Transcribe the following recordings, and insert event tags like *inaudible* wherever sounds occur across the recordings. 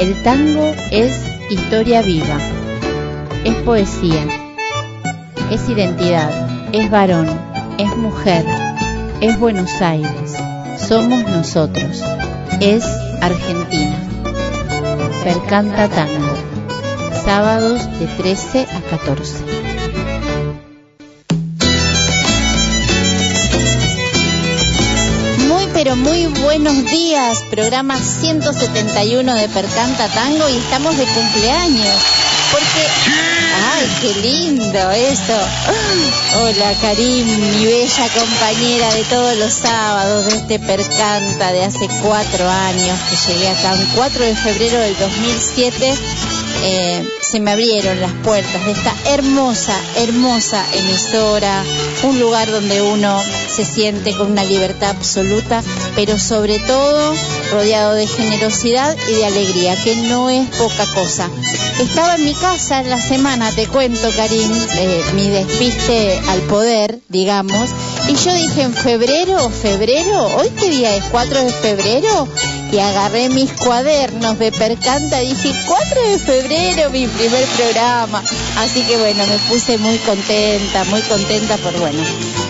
El tango es historia viva, es poesía, es identidad, es varón, es mujer, es Buenos Aires, somos nosotros, es Argentina. Percanta Tango, sábados de 13 a 14. Pero muy buenos días. Programa 171 de Percanta Tango y estamos de cumpleaños. Porque. ¡Ay, qué lindo eso! Hola, Karim, mi bella compañera de todos los sábados de este Percanta de hace cuatro años que llegué acá, un 4 de febrero del 2007. Eh, se me abrieron las puertas de esta hermosa, hermosa emisora, un lugar donde uno se siente con una libertad absoluta, pero sobre todo rodeado de generosidad y de alegría, que no es poca cosa. Estaba en mi casa en la semana, te cuento, Karim, eh, mi despiste al poder, digamos, y yo dije en febrero, febrero, hoy qué día es, 4 de febrero, y agarré mis cuadernos de percanta, dije 4 de febrero, mi primer programa. Así que bueno, me puse muy contenta, muy contenta por bueno,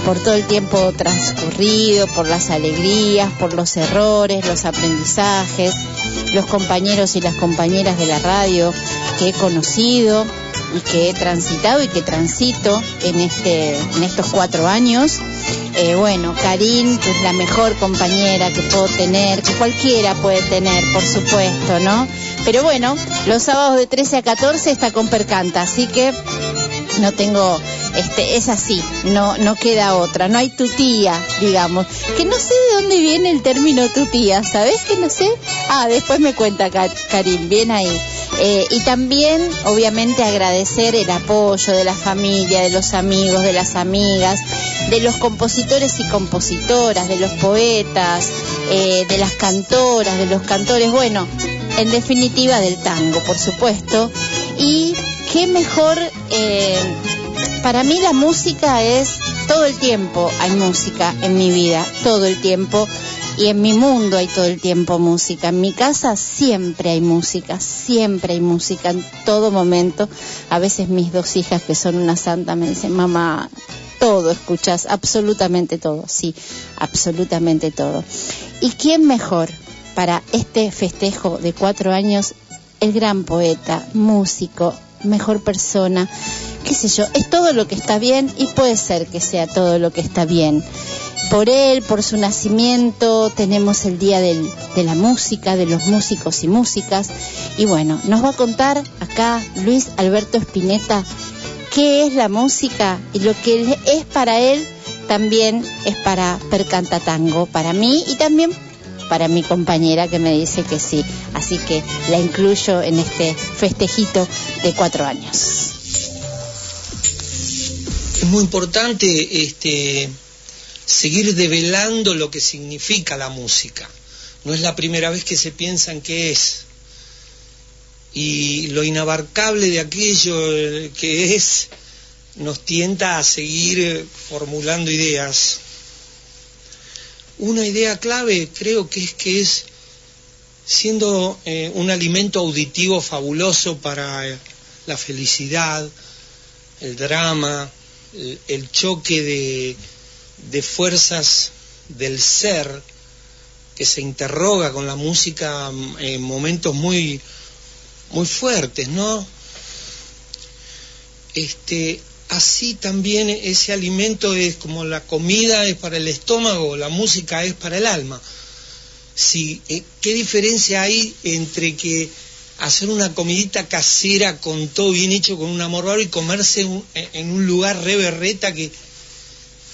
por todo el tiempo transcurrido, por las alegrías, por los errores, los aprendizajes, los compañeros y las compañeras de la radio que he conocido y que he transitado y que transito en este en estos cuatro años eh, bueno, Karin, que es la mejor compañera que puedo tener, que cualquiera puede tener, por supuesto, ¿no? Pero bueno, los sábados de 13 a 14 está con Percanta, así que no tengo, este, es así, no, no queda otra, no hay tutía, digamos, que no sé de dónde viene el término tutía, ¿sabes que no sé? Ah, después me cuenta Karim, bien ahí. Eh, y también, obviamente, agradecer el apoyo de la familia, de los amigos, de las amigas, de los compositores y compositoras, de los poetas, eh, de las cantoras, de los cantores, bueno, en definitiva del tango, por supuesto. Y qué mejor, eh, para mí la música es todo el tiempo, hay música en mi vida, todo el tiempo. Y en mi mundo hay todo el tiempo música. En mi casa siempre hay música, siempre hay música en todo momento. A veces mis dos hijas, que son una santa, me dicen, mamá, todo escuchas, absolutamente todo, sí, absolutamente todo. ¿Y quién mejor para este festejo de cuatro años? El gran poeta, músico, mejor persona, qué sé yo, es todo lo que está bien y puede ser que sea todo lo que está bien por él, por su nacimiento, tenemos el Día de la Música, de los músicos y músicas. Y bueno, nos va a contar acá Luis Alberto Spinetta qué es la música y lo que es para él también es para Percanta Tango, para mí y también para mi compañera que me dice que sí. Así que la incluyo en este festejito de cuatro años. Es muy importante este seguir develando lo que significa la música. No es la primera vez que se piensa en qué es. Y lo inabarcable de aquello que es nos tienta a seguir formulando ideas. Una idea clave creo que es que es siendo eh, un alimento auditivo fabuloso para la felicidad, el drama, el choque de, de fuerzas del ser que se interroga con la música en momentos muy muy fuertes, ¿no? Este, así también ese alimento es como la comida es para el estómago, la música es para el alma. Si, eh, ¿Qué diferencia hay entre que hacer una comidita casera con todo bien hecho, con un amor y comerse en un lugar re berreta que,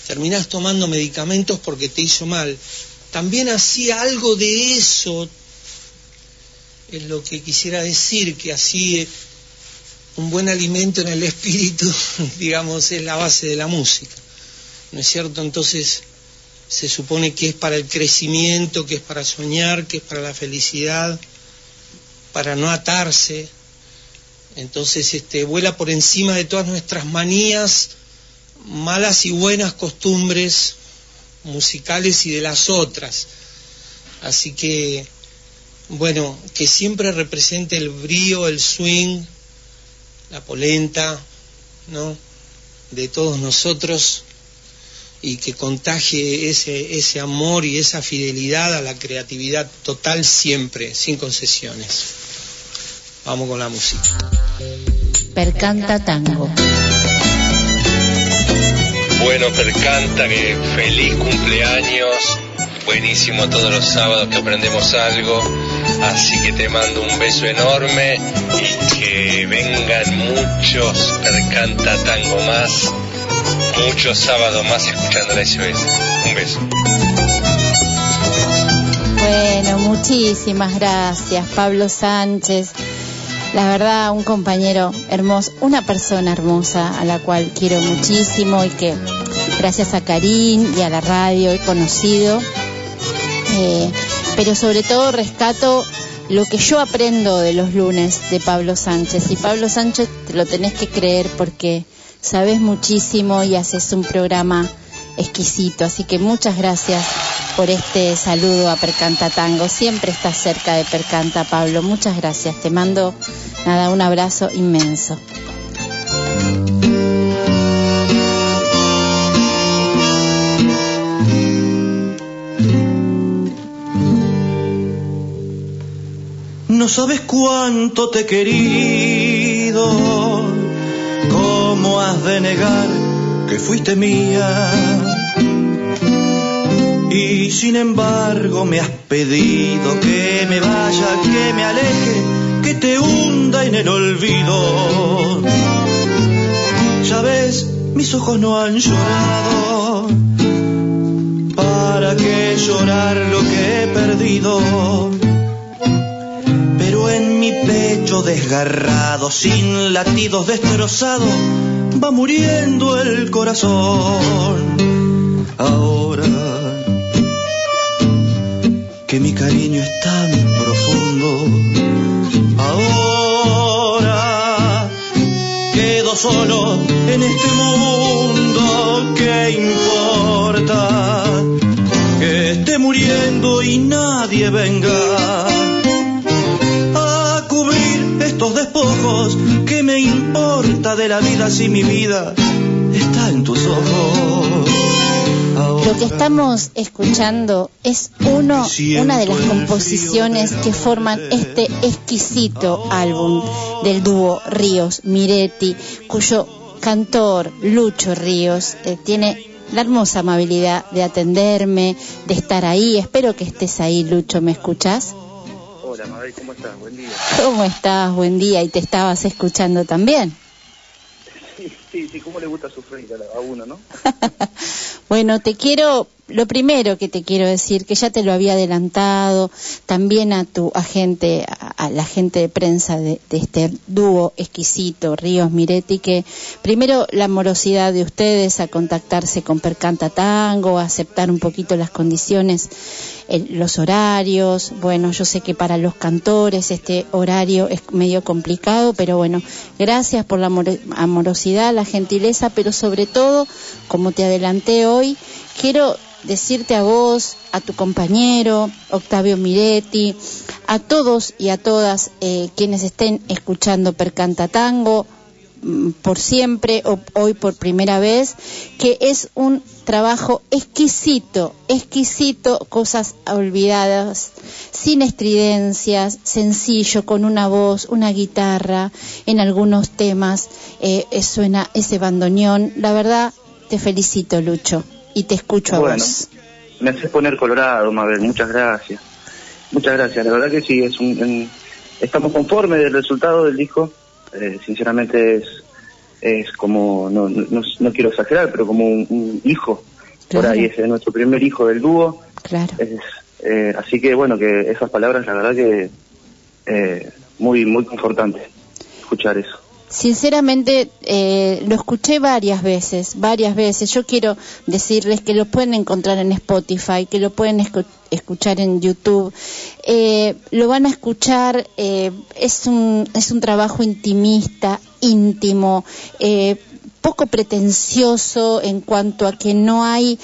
terminás tomando medicamentos porque te hizo mal. También hacía algo de eso, es lo que quisiera decir, que así un buen alimento en el espíritu, *laughs* digamos, es la base de la música. ¿No es cierto? Entonces se supone que es para el crecimiento, que es para soñar, que es para la felicidad, para no atarse. Entonces este, vuela por encima de todas nuestras manías malas y buenas costumbres musicales y de las otras. Así que bueno, que siempre represente el brío, el swing, la polenta, ¿no? De todos nosotros y que contagie ese, ese amor y esa fidelidad a la creatividad total siempre, sin concesiones. Vamos con la música. Percanta Tango. Bueno, Percanta, que feliz cumpleaños. Buenísimo todos los sábados que aprendemos algo. Así que te mando un beso enorme y que vengan muchos Percanta Tango más muchos sábados más escuchando la SOS. Un beso. Bueno, muchísimas gracias, Pablo Sánchez. La verdad, un compañero hermoso, una persona hermosa a la cual quiero muchísimo y que gracias a Karim y a la radio he conocido. Eh, pero sobre todo rescato lo que yo aprendo de los lunes de Pablo Sánchez. Y Pablo Sánchez te lo tenés que creer porque sabes muchísimo y haces un programa exquisito. Así que muchas gracias por este saludo a Percanta Tango. Siempre estás cerca de Percanta, Pablo. Muchas gracias. Te mando nada, un abrazo inmenso. No sabes cuánto te he querido ¿Cómo has de negar que fuiste mía? Y sin embargo me has pedido que me vaya, que me aleje, que te hunda en el olvido. Ya ves, mis ojos no han llorado. ¿Para qué llorar lo que he perdido? en mi pecho desgarrado, sin latidos destrozados, va muriendo el corazón. Ahora cariño es tan profundo, ahora quedo solo en este mundo, ¿qué importa? Que esté muriendo y nadie venga estos despojos, ¿qué me importa de la vida si mi vida está en tus ojos? Lo que estamos escuchando es uno, una de las composiciones que forman este exquisito álbum del dúo Ríos Miretti, cuyo cantor Lucho Ríos eh, tiene la hermosa amabilidad de atenderme, de estar ahí. Espero que estés ahí, Lucho, ¿me escuchas? ¿cómo estás? Buen día. ¿Cómo estás? Buen día. ¿Y te estabas escuchando también? Sí, *laughs* sí, sí, ¿cómo le gusta sufrir a uno, no? *laughs* bueno, te quiero lo primero que te quiero decir, que ya te lo había adelantado, también a tu agente, a, la gente de prensa de, este dúo exquisito, Ríos Miretti, que primero la morosidad de ustedes a contactarse con Percanta Tango, a aceptar un poquito las condiciones, los horarios, bueno, yo sé que para los cantores este horario es medio complicado, pero bueno, gracias por la amorosidad, la gentileza, pero sobre todo, como te adelanté hoy, quiero decirte a vos, a tu compañero Octavio Miretti, a todos y a todas eh, quienes estén escuchando Percanta Tango mm, por siempre o hoy por primera vez, que es un trabajo exquisito, exquisito, cosas olvidadas, sin estridencias, sencillo, con una voz, una guitarra, en algunos temas eh, suena ese bandoneón. La verdad, te felicito, Lucho y te escucho a vos. Me haces poner colorado, Mabel, muchas gracias. Muchas gracias, la verdad que sí, es un, estamos conformes del resultado del disco, eh, sinceramente es, es como, no, no, quiero exagerar, pero como un, hijo, por ahí es nuestro primer hijo del dúo. Claro. Eh, así que bueno, que esas palabras la verdad que eh, muy, muy confortante escuchar eso. Sinceramente, eh, lo escuché varias veces, varias veces. Yo quiero decirles que lo pueden encontrar en Spotify, que lo pueden escuchar en YouTube. Eh, lo van a escuchar, eh, es, un, es un trabajo intimista, íntimo poco pretencioso en cuanto a que no hay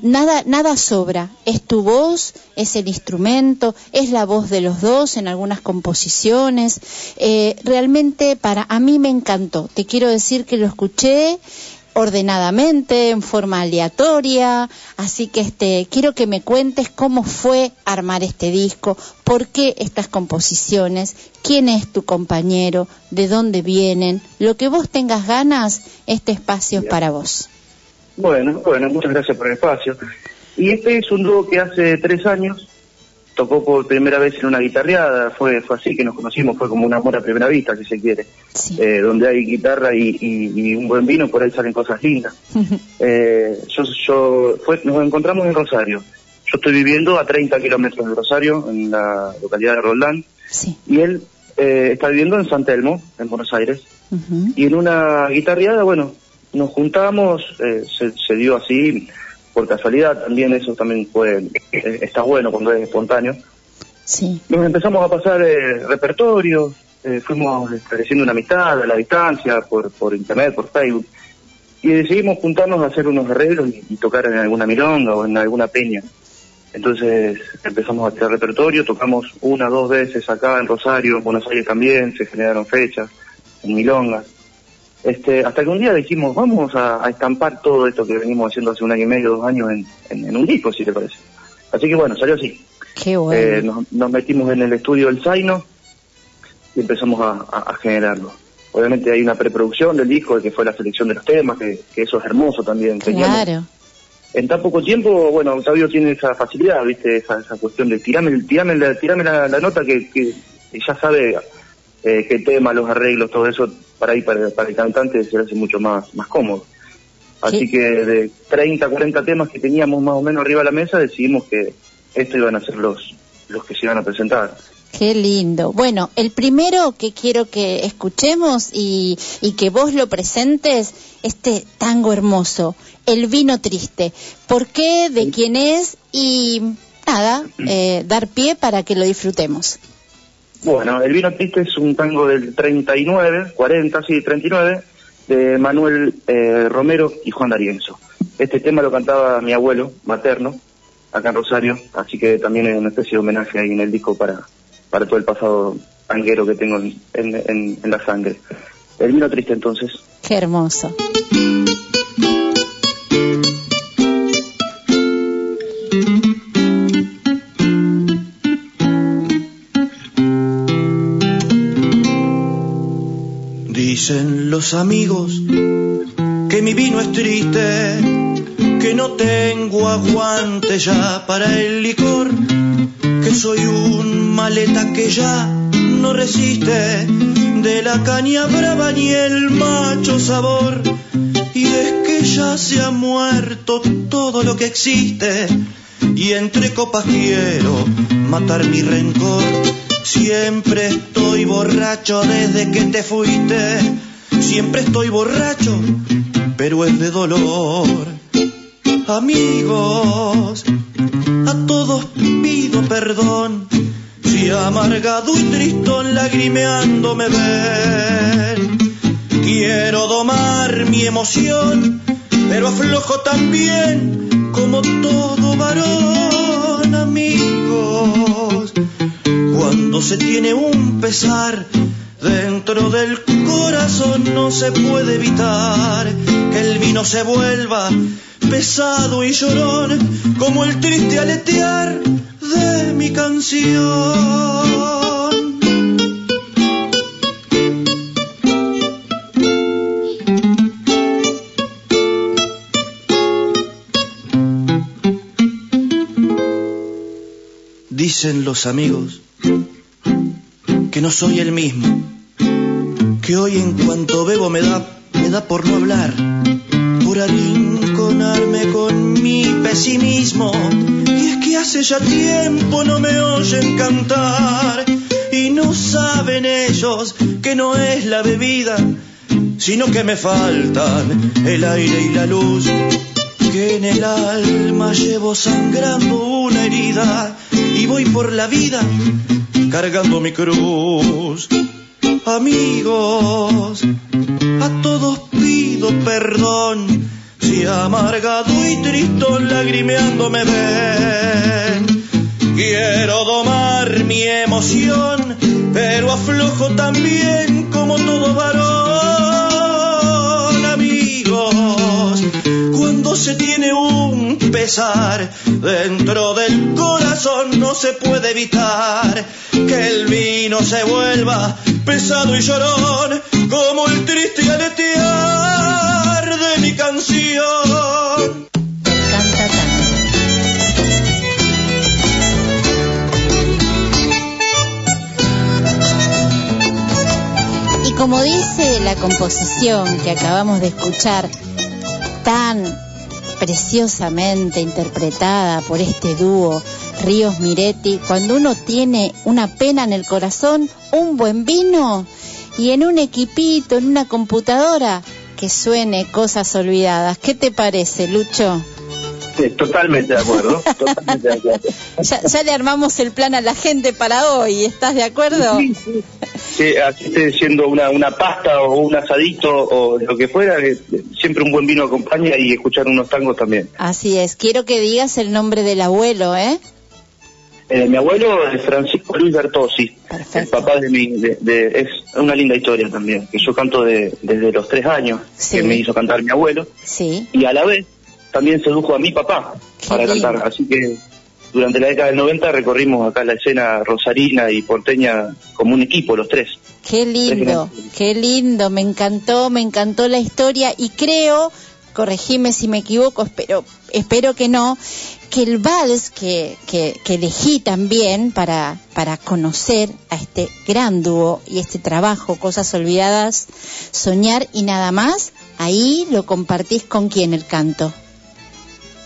nada, nada sobra. Es tu voz, es el instrumento, es la voz de los dos en algunas composiciones. Eh, realmente para a mí me encantó. Te quiero decir que lo escuché ordenadamente, en forma aleatoria, así que este quiero que me cuentes cómo fue armar este disco, por qué estas composiciones, quién es tu compañero, de dónde vienen, lo que vos tengas ganas, este espacio es para vos. Bueno, bueno, muchas gracias por el espacio. Y este es un dúo que hace tres años tocó por primera vez en una guitarreada, fue, fue así que nos conocimos, fue como un amor a primera vista, si se quiere. Eh, donde hay guitarra y, un buen vino, por ahí salen cosas lindas. *laughs* eh, yo, yo fue, nos encontramos en Rosario. Yo estoy viviendo a 30 kilómetros de Rosario, en la localidad de Roldán, y él eh, está viviendo en San Telmo, en Buenos Aires. Y en una guitarreada, bueno, nos juntamos, eh, se, se dio así, por casualidad, también eso también fue, eh, está bueno cuando es espontáneo. Sí. Nos empezamos a pasar eh, repertorio, eh, fuimos estableciendo una amistad a la distancia, por, por internet, por Facebook, y decidimos juntarnos a hacer unos arreglos y, tocar en alguna milonga o en alguna peña. Entonces empezamos a hacer repertorio, tocamos una, dos veces acá en Rosario, en Buenos Aires también, se generaron fechas, en milongas. Este, hasta que un día dijimos, vamos a, estampar todo esto que venimos haciendo hace un año y medio, dos años en, un disco, si te parece. Así que bueno, salió así. Qué bueno. Eh, nos, metimos en el estudio del Zaino y empezamos a, generarlo. Obviamente hay una preproducción del disco, que fue la selección de los temas, que, eso es hermoso también. Claro. en tan poco tiempo, bueno, Octavio tiene esa facilidad, ¿viste? Esa, esa cuestión de tirame, tirame, la, tirame la, nota que, que, ya sabe eh, qué tema, los arreglos, todo eso para ahí para, el cantante se hace mucho más, más cómodo. Así que de 30, 40 temas que teníamos más o menos arriba de la mesa, decidimos que estos iban a ser los, los que se iban a presentar. Qué lindo. Bueno, el primero que quiero que escuchemos y, y, que vos lo presentes, este tango hermoso, El vino triste. ¿Por qué? ¿De quién es? Y nada, eh, dar pie para que lo disfrutemos. Bueno, El vino triste es un tango del 39, 40, sí, 39, de Manuel eh, Romero y Juan D'Arienzo. Este tema lo cantaba mi abuelo materno, acá en Rosario, así que también es una especie de homenaje ahí en el disco para, para todo el pasado tanguero que tengo en, en, en la sangre. El vino triste entonces. Qué hermoso. Los amigos que mi vino es triste, que no tengo aguante ya para el licor, que soy un maleta que ya no resiste de la caña brava ni el macho sabor. Y es que ya se ha muerto todo lo que existe, y entre copas quiero matar mi rencor Siempre estoy borracho desde que te fuiste. Siempre estoy borracho, pero es de dolor. Amigos, a todos pido perdón. Si amargado y tristón lagrimeando me ven. Quiero domar mi emoción, pero aflojo también como todo varón, amigos cuando se tiene un pesar dentro del corazón no se puede evitar que el vino se vuelva pesado y llorón como el triste aletear de mi canción. Dicen los amigos que no soy el mismo, que hoy en cuanto bebo me da, me da por no hablar, por arrinconarme con mi pesimismo. Y es que hace ya tiempo no me oyen cantar y no saben ellos que no es la bebida, sino que me faltan el aire y la luz que en el alma llevo sangrando una herida y voy por la vida cargando mi cruz. Amigos, a todos pido perdón. Si amargado y tristón lagrimeando me ven. Quiero domar mi emoción, pero aflojo también como todo varón, se tiene un pesar dentro del corazón no se puede evitar que el vino se vuelva pesado y llorón como el triste aletear de mi canción. Canta. Y como dice la composición que acabamos de escuchar, tan preciosamente interpretada por este dúo Ríos Miretti, cuando uno tiene una pena en el corazón, un buen vino y en un equipito, en una computadora, que suene cosas olvidadas. ¿Qué te parece, Lucho? Sí, totalmente de acuerdo. *laughs* totalmente de acuerdo. Ya, ya le armamos el plan a la gente para hoy, ¿estás de acuerdo? Sí, sí. Sí, así esté siendo una, una pasta o un asadito o lo que fuera, eh, siempre un buen vino acompaña y escuchar unos tangos también. Así es, quiero que digas el nombre del abuelo, ¿eh? Eh, mi abuelo es Francisco Luis Bertossi, el Perfecto. papá de mi, de, de- es una linda historia también, que yo canto de- desde los tres años, Sí. que me hizo cantar mi abuelo, Sí, y a la vez también sedujo a mi papá Qué para lindo. cantar, así que durante la década del 90 recorrimos acá la escena rosarina y porteña como un equipo, los tres. qué lindo, qué lindo, me encantó, me encantó la historia y creo, corregime si me equivoco, espero, espero que no, que el vals que, que, que elegí también para, para conocer a este gran dúo y este trabajo, Cosas Olvidadas, Soñar y nada más, ahí lo compartís con quién el canto.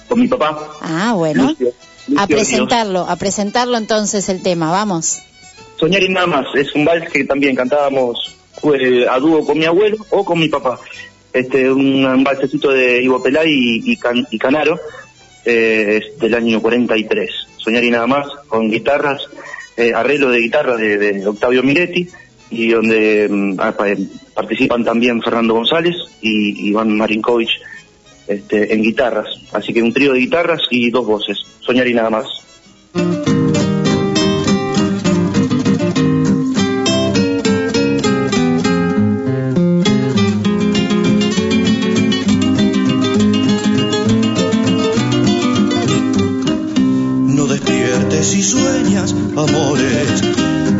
Con mi papá. Ah, bueno. Lucio- A Lucio presentarlo, a presentarlo entonces el tema, vamos. Soñar y nada más, es un vals que también cantábamos eh, a dúo con mi abuelo o con mi papá. Este, un, un valsecito de Ivo Pelay y, y, Can- y Canaro, eh, es del año 43. Soñar y nada más, con guitarras, eh, arreglo de guitarra de, de Octavio Miretti, y donde mm, ah, pa- participan también Fernando González y Iván Marinkovic este, en guitarras. Así que un trío de guitarras y dos voces. Soñar y nada más. No despiertes y sueñas, amores.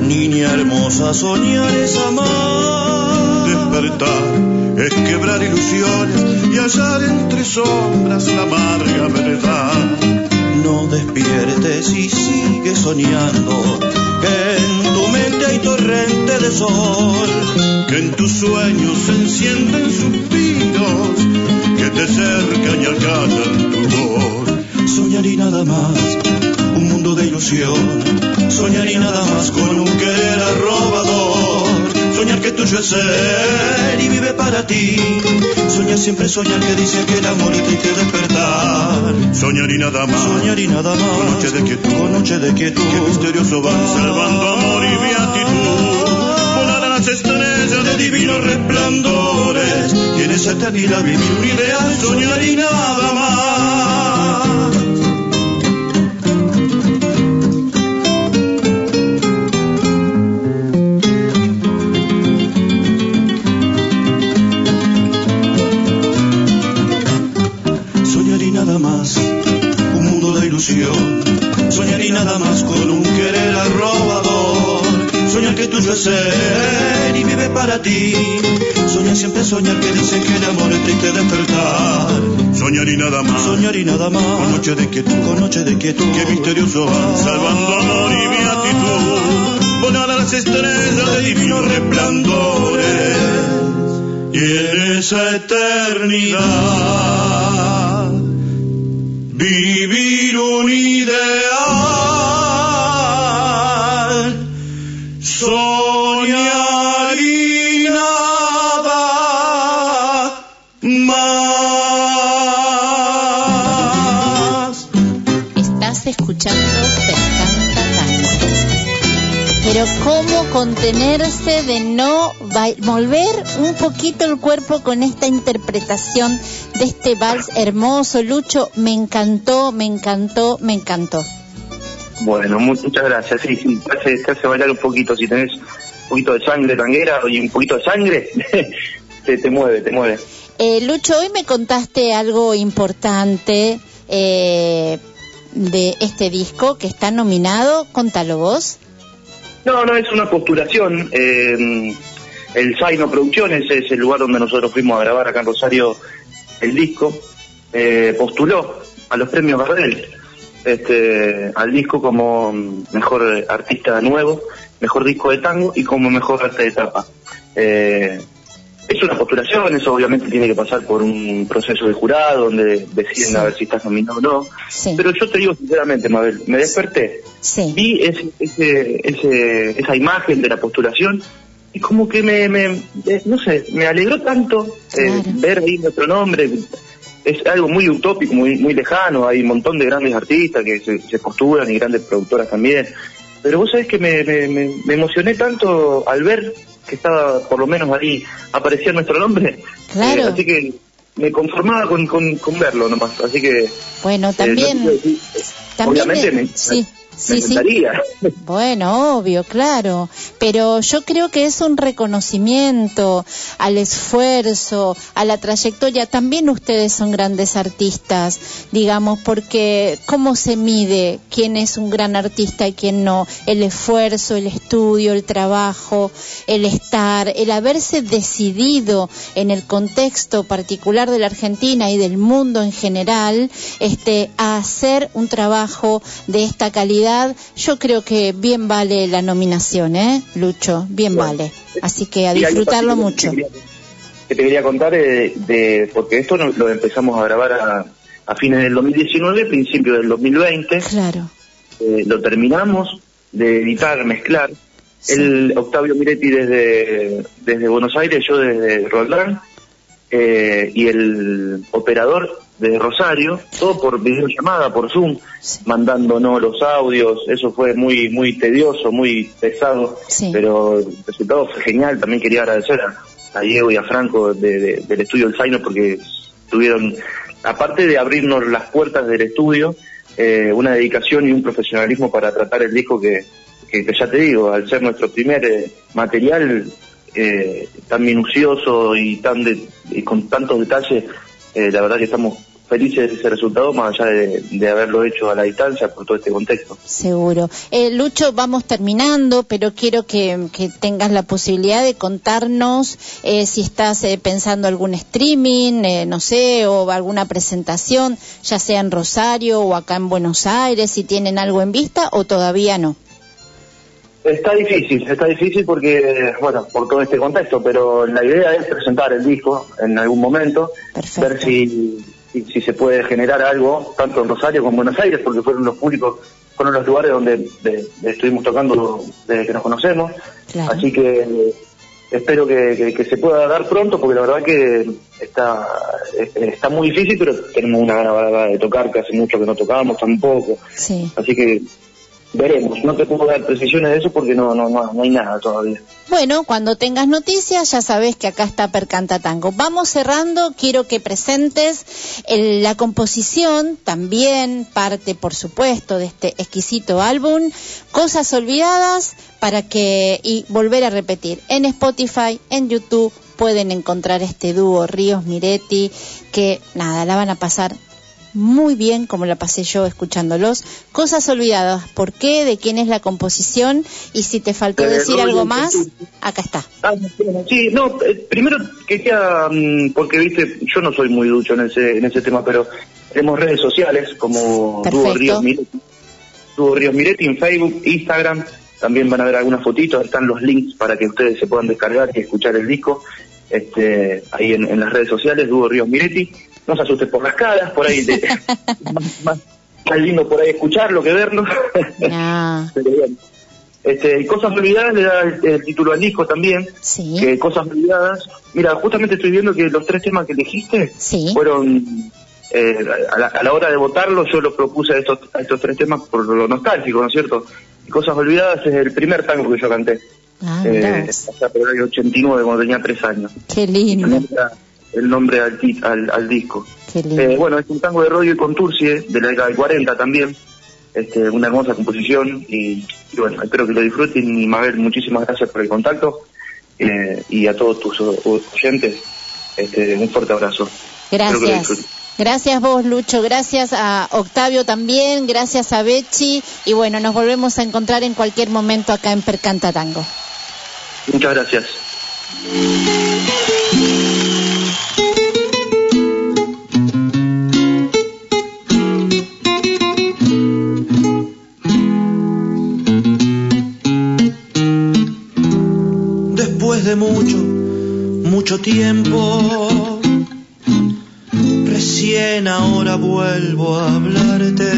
Niña hermosa, soñar es amar. Despertar es quebrar ilusiones y hallar entre sombras la amarga verdad. No despiertes y sigue soñando. Que en tu mente hay torrente de sol. Que en tus sueños se encienden suspiros. Que te cercan y acallan tu voz. Soñar y nada más, un mundo de ilusión. Soñar y nada más con un querer arrobador. Es ser y vive para ti. Soñar siempre soñar que dice que el amor te hay que despertar. Soñar y nada más. Soñar y nada más. Con noche de quietud. Con noche de quietud. Que misterioso van salvando amor y beatitud. Volar a las estrellas de divinos resplandores. Y en esa eternidad vivir un ideal. Soñar y nada más. Es ser y vive para ti. Soñar siempre soñar que dicen que el amor es triste despertar. Soñar y nada más. Soñar y nada más. Con noche de quietud. Con noche de quietud. Qué misterioso van salvando amor y beatitud. Volar a las estrellas de divinos resplandores. Y en esa eternidad vivir contenerse, de no volver un poquito el cuerpo con esta interpretación de este vals hermoso. Lucho, me encantó, me encantó, me encantó. Bueno, muchas gracias. Sí, sí, te hace, bailar un poquito. Si tenés un poquito de sangre tanguera y un poquito de sangre, *laughs* te, te mueve, te mueve. Eh, Lucho, hoy me contaste algo importante eh, de este disco que está nominado. Contalo vos. No, no, es una postulación. Eh, el Zaino Producciones es el lugar donde nosotros fuimos a grabar acá en Rosario el disco. Eh, postuló a los premios Gardel este, al disco como mejor artista nuevo, mejor disco de tango y como mejor arte de etapa. Eh, es una postulación, eso obviamente tiene que pasar por un proceso de jurado donde deciden a ver si estás nominado o no. Pero yo te digo sinceramente, Mabel, me desperté, vi ese, ese, esa imagen de la postulación y como que me, me no sé, me alegró tanto eh, ver ahí nuestro nombre. Es algo muy utópico, muy, muy lejano, hay un montón de grandes artistas que se, se postulan y grandes productoras también. Pero vos sabés que me, me, me emocioné tanto al ver que estaba por lo menos ahí, aparecía nuestro nombre. Claro. Eh, así que me conformaba con, con, verlo nomás. Así que. Bueno, también. Eh, también obviamente sí. Sí, sí. Bueno, obvio, claro. Pero yo creo que es un reconocimiento al esfuerzo, a la trayectoria. También ustedes son grandes artistas, digamos, porque ¿cómo se mide quién es un gran artista y quién no? El esfuerzo, el estudio, el trabajo, el estar, el haberse decidido en el contexto particular de la Argentina y del mundo en general, este, a hacer un trabajo de esta calidad yo creo que bien vale la nominación, ¿eh, Lucho? Bien vale. Así que a disfrutarlo mucho. Que te quería contar, de, porque esto lo empezamos a grabar a, fines del 2019, principio del 2020. Claro. Eh, lo terminamos de editar, mezclar. El Octavio Miretti desde, desde Buenos Aires, yo desde Roldán, eh, y el operador de Rosario, todo por videollamada, por Zoom, mandándonos los audios, eso fue muy muy tedioso, muy pesado, pero el resultado fue genial, también quería agradecer a, Diego y a Franco del estudio El Zaino porque tuvieron, aparte de abrirnos las puertas del estudio, eh, una dedicación y un profesionalismo para tratar el disco que, que, ya te digo, al ser nuestro primer eh, material eh, tan minucioso y tan y con tantos detalles, eh, la verdad que estamos felices de ese resultado, más allá de, haberlo hecho a la distancia por todo este contexto. Seguro. Eh, Lucho, vamos terminando, pero quiero que, tengas la posibilidad de contarnos eh, si estás eh, pensando algún streaming, no sé, o alguna presentación, ya sea en Rosario o acá en Buenos Aires, si tienen algo en vista o todavía no. Está difícil, está difícil porque, bueno, por todo este contexto, pero la idea es presentar el disco en algún momento, ver si, si, se puede generar algo, tanto en Rosario como en Buenos Aires, porque fueron los públicos, fueron los lugares donde estuvimos tocando desde que nos conocemos. Así que espero que, que, se pueda dar pronto, porque la verdad que está, está muy difícil, pero tenemos una gana de tocar, que hace mucho que no tocábamos tampoco. Así que veremos. No te puedo dar precisiones de eso porque no, no, no, hay nada todavía. Bueno, cuando tengas noticias ya sabes que acá está Percanta Tango. Vamos cerrando, quiero que presentes la composición, también parte, por supuesto, de este exquisito álbum, Cosas Olvidadas, para que, y volver a repetir, en Spotify, en YouTube, pueden encontrar este dúo Ríos Miretti, que nada, la van a pasar muy bien, como la pasé yo escuchándolos. Cosas olvidadas, ¿por qué? ¿De quién es la composición? Y si te faltó eh, decir algo más, acá está. Ah, sí, no, eh, primero quería, mm, porque viste, yo no soy muy ducho en ese, en ese tema, pero tenemos redes sociales como Dúo Ríos Miretti. Dúo Ríos Miretti en Facebook, Instagram, también van a ver algunas fotitos, están los links para que ustedes se puedan descargar y escuchar el disco este, ahí en, en las redes sociales, Dúo Ríos Miretti no se asuste por las caras, por ahí de, *laughs* más, lindo por ahí escucharlo que verlo. *laughs* Pero bien. Este, Cosas Olvidadas le da el, título al disco también, que Cosas Olvidadas, mira, justamente estoy viendo que los tres temas que elegiste fueron, eh, a, la, hora de votarlo yo los propuse a estos, a estos tres temas por lo nostálgico, ¿no es cierto? Y Cosas Olvidadas es el primer tango que yo canté. Ah, eh, por el año 89, cuando tenía tres años. Qué lindo, El nombre, al, al, al disco. Eh, bueno, es un tango de Rodio y Conturcie, de la década del 40 también. Este, una hermosa composición y, y bueno, espero que lo disfruten y Mabel, muchísimas gracias por el contacto eh, y a todos tus oyentes, este, un fuerte abrazo. Gracias. Gracias vos, Lucho. Gracias a Octavio también. Gracias a Bechi. Y bueno, nos volvemos a encontrar en cualquier momento acá en Percanta Tango. Muchas gracias. Después de mucho, mucho tiempo, recién ahora vuelvo a hablarte.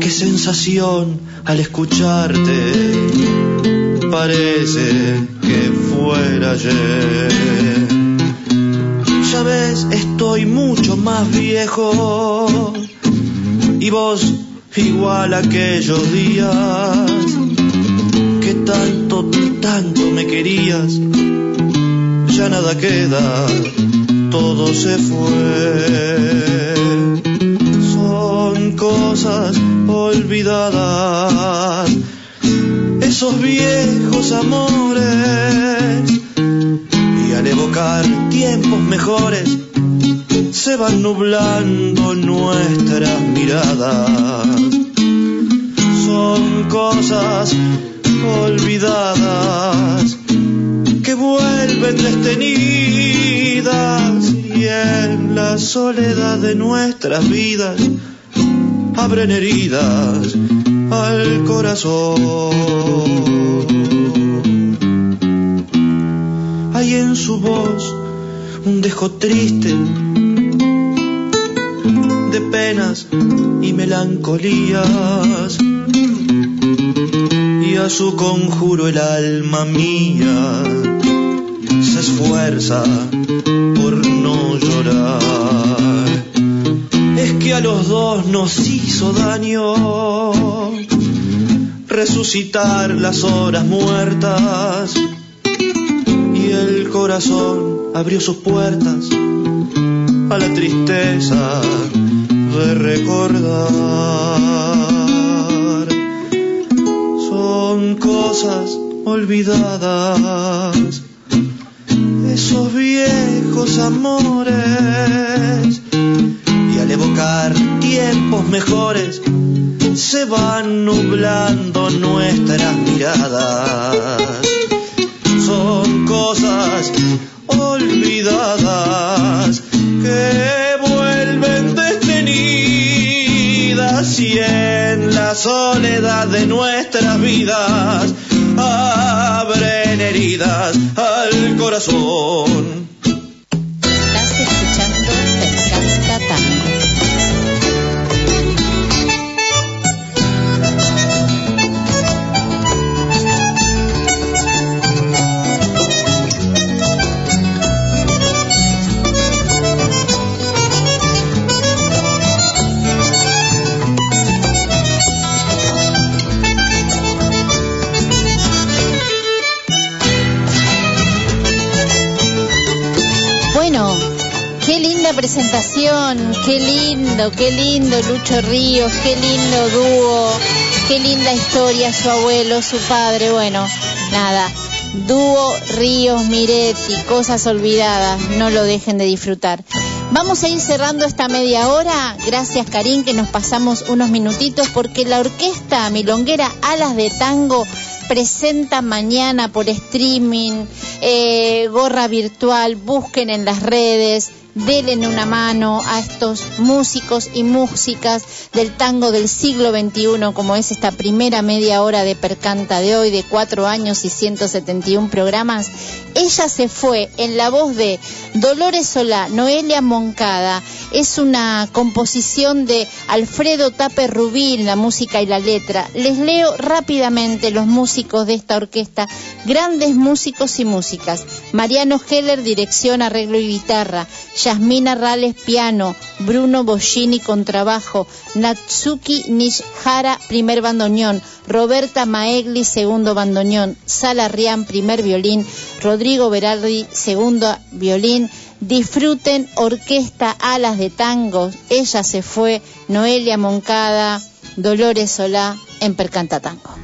Qué sensación al escucharte, parece que fuera ayer. Ya ves, estoy mucho más viejo y vos igual aquellos días que tanto, me querías, ya nada queda, todo se fue. Son cosas olvidadas, esos viejos amores, y al evocar tiempos mejores, se van nublando nuestras miradas. Son cosas olvidadas que vuelven detenidas y en la soledad de nuestras vidas abren heridas al corazón. Hay en su voz un dejo triste de penas y melancolías a su conjuro el alma mía se esfuerza por no llorar. Es que a los dos nos hizo daño resucitar las horas muertas y el corazón abrió sus puertas a la tristeza de recordar. Cosas olvidadas, esos viejos amores, y al evocar tiempos mejores, se van nublando nuestras miradas. Soledad de nuestras vidas abren heridas al corazón. Qué lindo, qué lindo Lucho Ríos, qué lindo dúo, qué linda historia su abuelo, su padre, bueno, nada. Dúo Ríos Miretti, cosas olvidadas, no lo dejen de disfrutar. Vamos a ir cerrando esta media hora. Gracias, Karim, que nos pasamos unos minutitos porque la orquesta milonguera Alas de Tango presenta mañana por streaming, eh, gorra virtual, busquen en las redes, denle una mano a estos músicos y músicas del tango del siglo XXI, como es esta primera media hora de Percanta de hoy, de cuatro años y 171 programas. Ella se fue en la voz de Dolores Solá, Noelia Moncada. Es una composición de Alfredo Tape Rubín, la música y la letra. Les leo rápidamente los músicos de esta orquesta, grandes músicos y músicas. Mariano Heller, dirección, arreglo y guitarra. Yasmina Rales piano, Bruno Boschini contrabajo, Natsuki Nishihara primer bandoneón, Roberta Maegli segundo bandoneón, Sala Rian primer violín, Rodrigo Berardi segundo violín, Disfruten Orquesta Alas de Tango, Ella se fue, Noelia Moncada, Dolores Solá en Percanta Tango.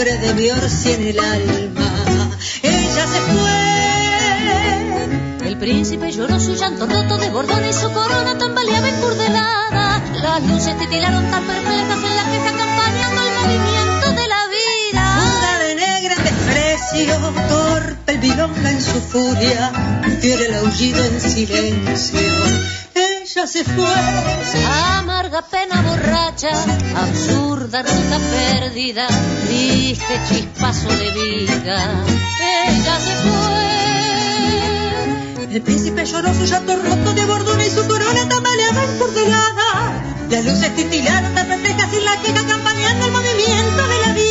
lumbre de Biorsi en el alma. Ella se fue. El príncipe lloró su llanto roto de bordones, su corona tambaleaba encurdelada. Las luces titilaron tan perplejas en la queja acompañando el movimiento de la vida. Pura de negra desprecio, torpe el bilonga en su furia, tiene el aullido en silencio se fue, amarga pena borracha, absurda ruta perdida, triste chispazo de vida. Ella se fue. El príncipe lloró su llanto roto de bordura y su corona tambaleaba empurdelada. Las luces titilaron de pendejas y la queja campaneando el movimiento de la vida.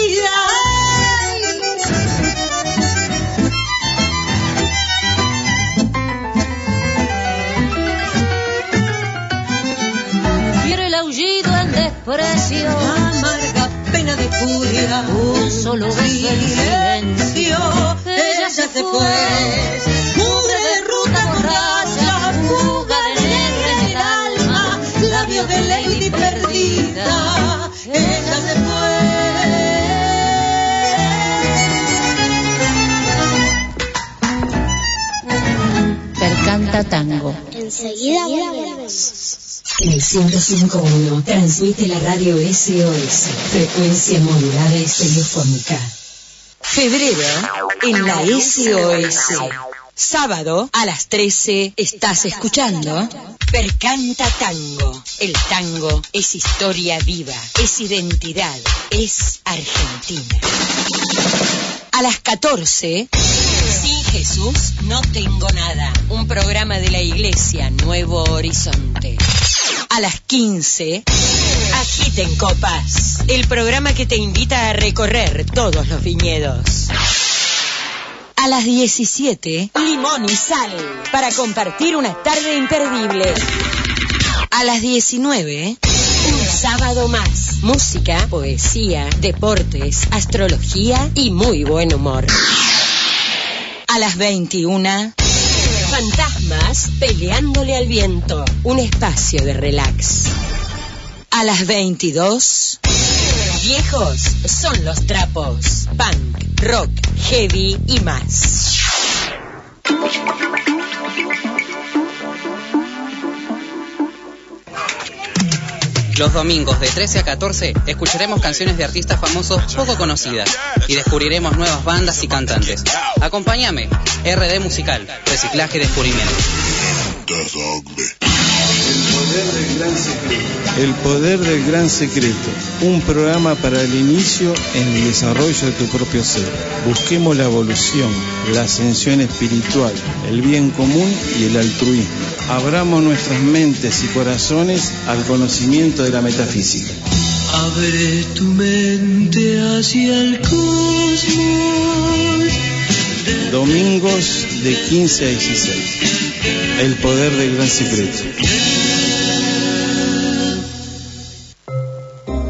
amarga pena de furia, un solo beso en silencio, ella se hace pues, mugre de ruta borracha, fuga de en el alma, labio de lady perdida, ella se fue. Percanta tango. Enseguida volvemos transmite la radio SOS, frecuencia modulada y telefónica. Febrero en la SOS. Sábado a las 13 estás escuchando Percanta Tango. El tango es historia viva, es identidad, es Argentina. A las 14 Sin Jesús no tengo nada. Un programa de la Iglesia Nuevo Horizonte. A las 15 Agiten Copas, el programa que te invita a recorrer todos los viñedos. A las 17, Limón y Sal, para compartir una tarde imperdible. A las 19, un sábado más. Música, poesía, deportes, astrología y muy buen humor. A las 21, Fantasmas peleándole al viento. Un espacio de relax a las 22. Viejos son los trapos. Punk, rock, heavy y más. Los domingos de 13 a 14 escucharemos canciones de artistas famosos poco conocidas y descubriremos nuevas bandas y cantantes. Acompáñame, RD Musical, Reciclaje y Descubrimiento. El poder del gran secreto. Un programa para el inicio en el desarrollo de tu propio ser. Busquemos la evolución, la ascensión espiritual, el bien común y el altruismo. Abramos nuestras mentes y corazones al conocimiento de la metafísica. Abre tu mente hacia el cosmos. Domingos de 15 a 16. El poder del gran secreto.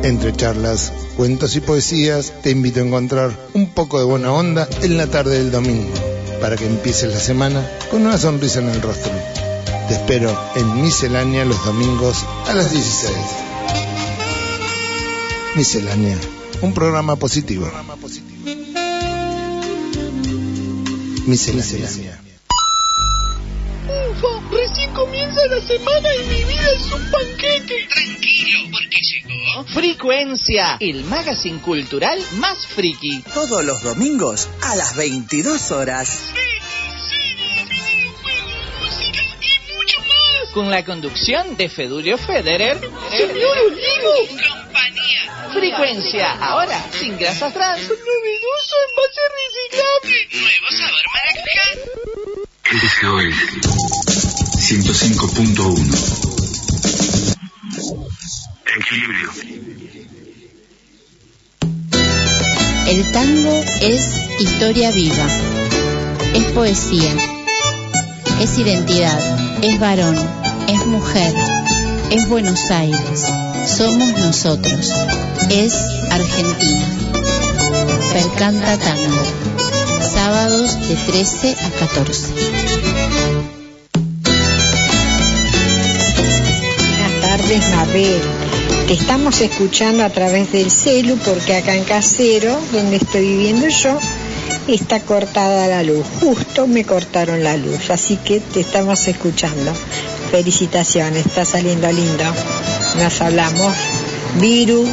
Entre charlas, cuentos y poesías, te invito a encontrar un poco de buena onda en la tarde del domingo, para que empieces la semana con una sonrisa en el rostro. Te espero en Miscelánea los domingos a las 16. Miscelánea, un programa positivo. Miscelánea. Ufa, recién comienza la semana y mi vida es un panqueque. Tranquilo, porque Frecuencia, el magazine cultural más friki. Todos los domingos a las 22 horas. Con la conducción de Fedulio Federer. Señor Olivo. Compañía. Frecuencia, ahora sin grasas trans. Novedoso envase reciclable. Nuevo sabor maracujá. SOS 105.1 Equilibrio. El tango es historia viva, es poesía, es identidad, es varón, es mujer, es Buenos Aires, somos nosotros, es Argentina. Percanta Tango, sábados de 13 a 14. Buenas tardes, Mabel. Te estamos escuchando a través del celu porque acá en Casero, donde estoy viviendo yo, está cortada la luz. Justo me cortaron la luz, así que te estamos escuchando. Felicitaciones, está saliendo lindo. Nos hablamos, Viru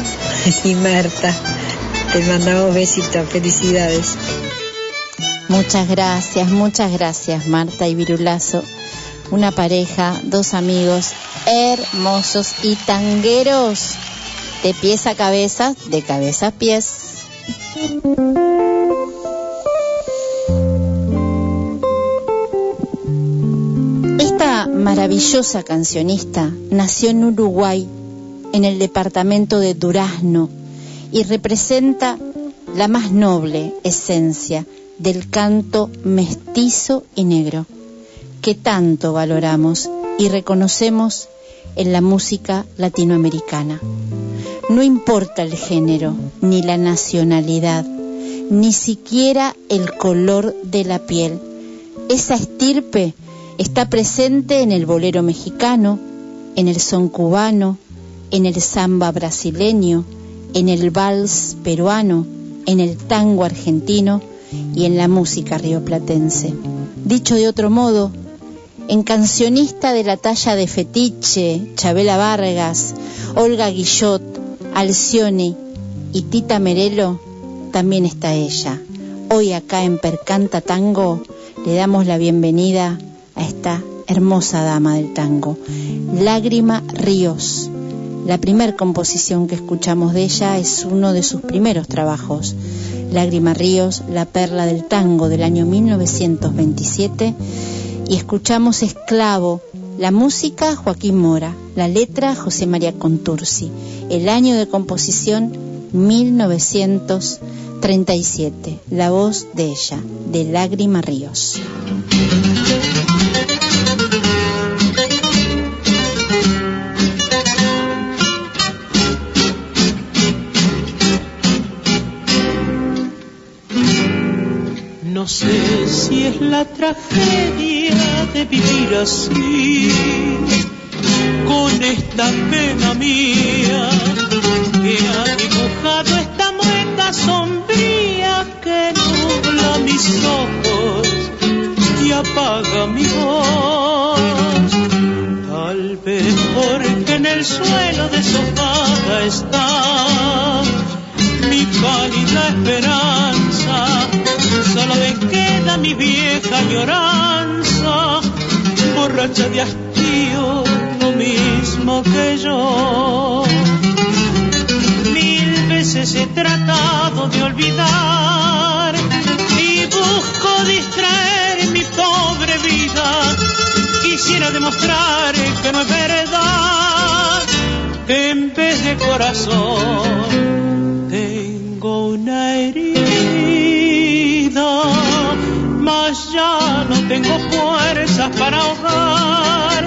y Marta. Te mandamos besitos, felicidades. Muchas gracias, muchas gracias Marta y Virulazo. Una pareja, dos amigos hermosos y tangueros. De pies a cabeza, de cabeza a pies. Esta maravillosa cancionista nació en Uruguay, en el departamento de Durazno, y representa la más noble esencia del canto mestizo y negro, que tanto valoramos y reconocemos en la música latinoamericana. No importa el género, ni la nacionalidad, ni siquiera el color de la piel. Esa estirpe está presente en el bolero mexicano, en el son cubano, en el samba brasileño, en el vals peruano, en el tango argentino y en la música rioplatense. Dicho de otro modo, en cancionista de la talla de Fetiche, Chabela Vargas, Olga Guillot, Alcione y Tita Merelo, también está ella. Hoy acá en Percanta Tango le damos la bienvenida a esta hermosa dama del tango, Lágrima Ríos. La primer composición que escuchamos de ella es uno de sus primeros trabajos, Lágrima Ríos, la perla del tango del año 1927, y escuchamos Esclavo, la música Joaquín Mora, la letra José María Contursi, el año de composición 1937, la voz de ella, de Lágrima Ríos. No sé si es la tragedia de vivir así, con esta pena mía que ha dibujado esta mueca sombría que nubla mis ojos y apaga mi voz. Tal vez porque en el suelo deshojada está mi pálida esperanza queda mi vieja lloranza, borracha de hastío, lo mismo que yo. Mil veces he tratado de olvidar y busco distraer mi pobre vida. Quisiera demostrar que no es verdad, que en vez de corazón ya no tengo fuerzas para ahogar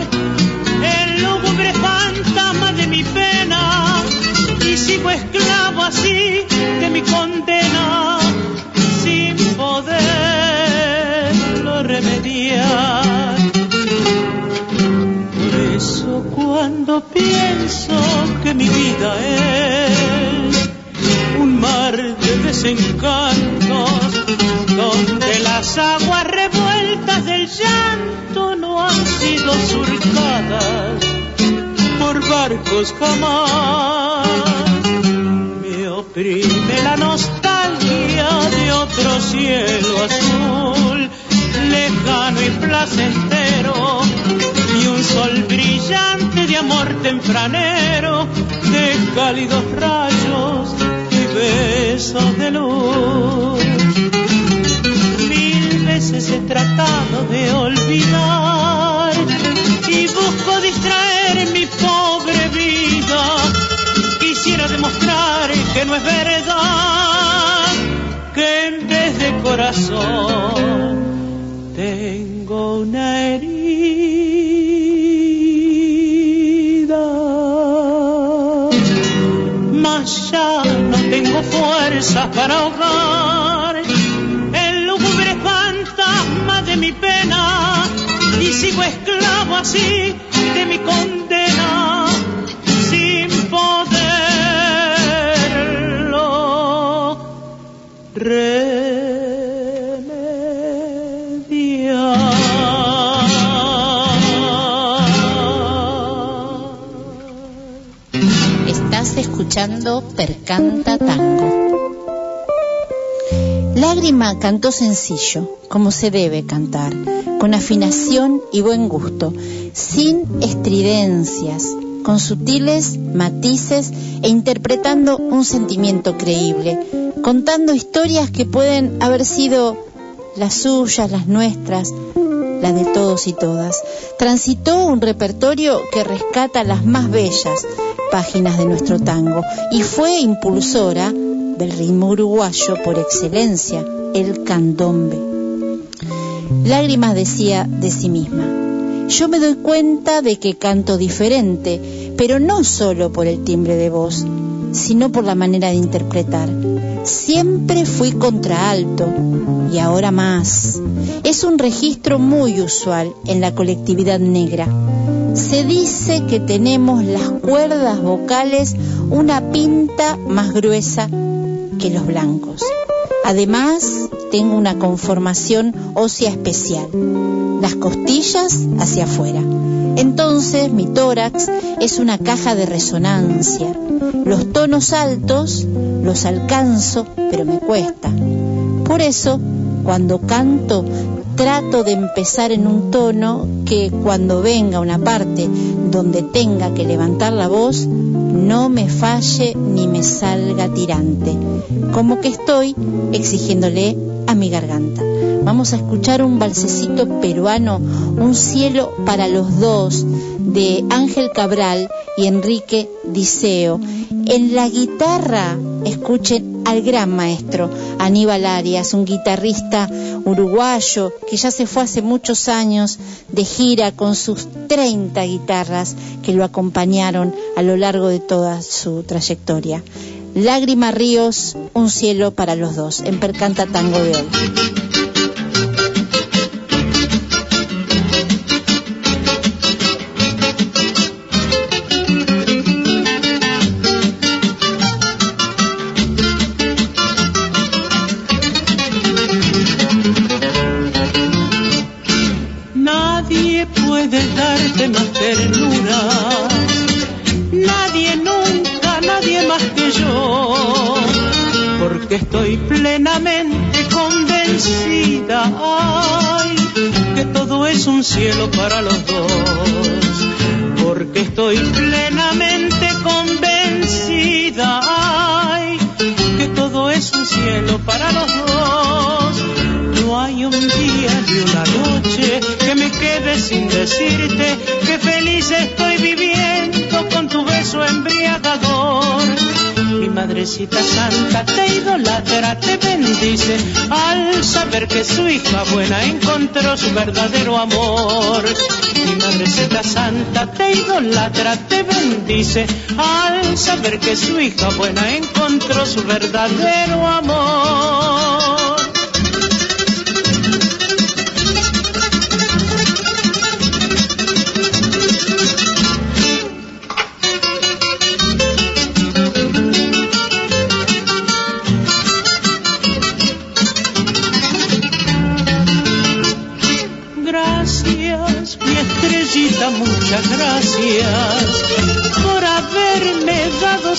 el lúgubre fantasma de mi pena y sigo esclavo así de mi condena sin poderlo remediar. cuando pienso que mi vida es de desencantos, donde las aguas revueltas del llanto no han sido surcadas por barcos jamás. Me oprime la nostalgia de otro cielo azul, lejano y placentero, y un sol brillante de amor tempranero, de cálidos rayos de luz. Mil veces he tratado de olvidar y busco distraer mi pobre vida. Quisiera demostrar que no es verdad, que en vez de corazón fuerzas para ahogar el lúgubre fantasma de mi pena y sigo esclavo así de mi condena sin poderlo remediar. Estás escuchando Percanta Tango. Lágrima cantó sencillo, como se debe cantar, con afinación y buen gusto, sin estridencias, con sutiles matices e interpretando un sentimiento creíble, contando historias que pueden haber sido las suyas, las nuestras, las de todos y todas. Transitó un repertorio que rescata las más bellas páginas de nuestro tango y fue impulsora del ritmo uruguayo por excelencia, el candombe. Lágrimas decía de sí misma, yo me doy cuenta de que canto diferente, pero no solo por el timbre de voz, sino por la manera de interpretar. Siempre fui contraalto y ahora más. Es un registro muy usual en la colectividad negra. Se dice que tenemos las cuerdas vocales una pinta más gruesa que los blancos. Además, tengo una conformación ósea especial, las costillas hacia afuera. Entonces, mi tórax es una caja de resonancia. Los tonos altos los alcanzo, pero me cuesta. Por eso, cuando canto, trato de empezar en un tono que cuando venga una parte donde tenga que levantar la voz, no me falle ni me salga tirante, como que estoy exigiéndole a mi garganta. Vamos a escuchar un balsecito peruano, Un cielo para los dos, de Ángel Cabral y Enrique Diceo. En la guitarra, escuchen al gran maestro Aníbal Arias, un guitarrista uruguayo que ya se fue hace muchos años de gira con sus 30 guitarras que lo acompañaron a lo largo de toda su trayectoria. Lágrima Ríos, un cielo para los dos, en Percanta Tango de hoy. Es un cielo para los dos, porque estoy plenamente convencida ay, que todo es un cielo para los dos. No hay un día ni una noche que me quede sin decirte que feliz estoy viviendo con tu beso embriagador. Madrecita santa te idolatra, te bendice al saber que su hija buena encontró su verdadero amor. Mi madrecita santa te idolatra, te bendice al saber que su hija buena encontró su verdadero amor.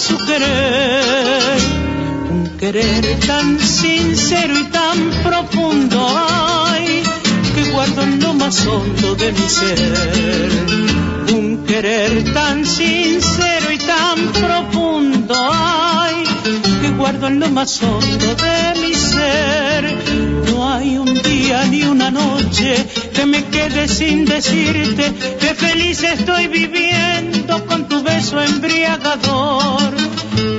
Su querer. Un querer tan sincero y tan profundo, ay, que guardo en lo más hondo de mi ser. Un querer tan sincero y tan profundo, ay, que guardo en lo más hondo de mi ser. No hay un día ni una noche que me quede sin decirte que feliz estoy viviendo con tu beso embriagador.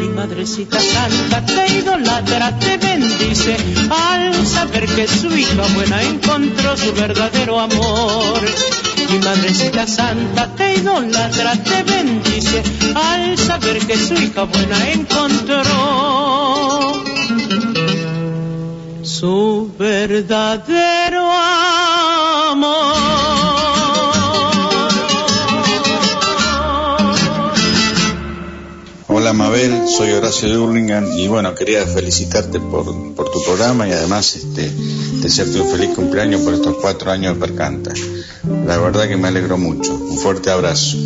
Mi madrecita santa te idolatra, te bendice al saber que su hija buena encontró su verdadero amor. Mi madrecita santa te idolatra, te bendice al saber que su hija buena encontró su verdadero amor. Hola Mabel, soy Horacio de Hurlingham y bueno, quería felicitarte por, por tu programa y además este, desearte un feliz cumpleaños por estos cuatro años de Percanta. La verdad que me alegro mucho. Un fuerte abrazo.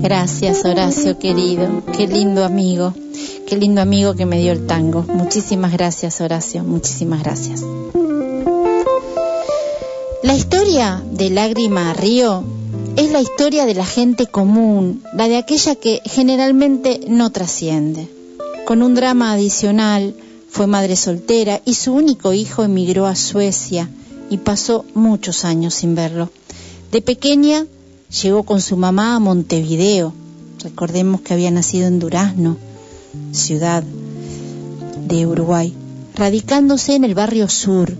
Gracias, Horacio, querido. Qué lindo amigo. Qué lindo amigo que me dio el tango. Muchísimas gracias, Horacio. Muchísimas gracias. La historia de Lágrima Río es la historia de la gente común, la de aquella que generalmente no trasciende. Con un drama adicional, fue madre soltera y su único hijo emigró a Suecia y pasó muchos años sin verlo. De pequeña llegó con su mamá a Montevideo. Recordemos que había nacido en Durazno, ciudad de Uruguay, radicándose en el barrio sur.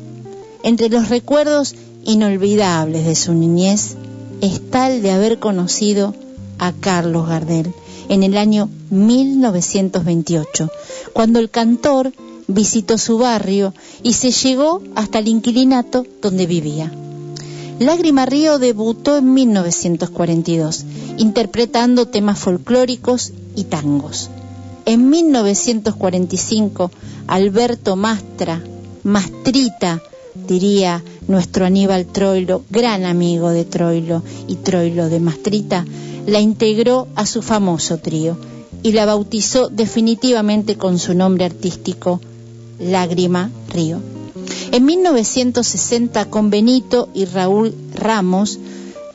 Entre los recuerdos inolvidables de su niñez está el de haber conocido a Carlos Gardel en el año 1928, cuando el cantor visitó su barrio y se llegó hasta el inquilinato donde vivía. Lágrima Río debutó en 1942, interpretando temas folclóricos y tangos. En 1945, Alberto Mastra, Mastrita, diría nuestro Aníbal Troilo, gran amigo de Troilo y Troilo de Mastrita, la integró a su famoso trío y la bautizó definitivamente con su nombre artístico, Lágrima Río. En 1960, con Benito y Raúl Ramos,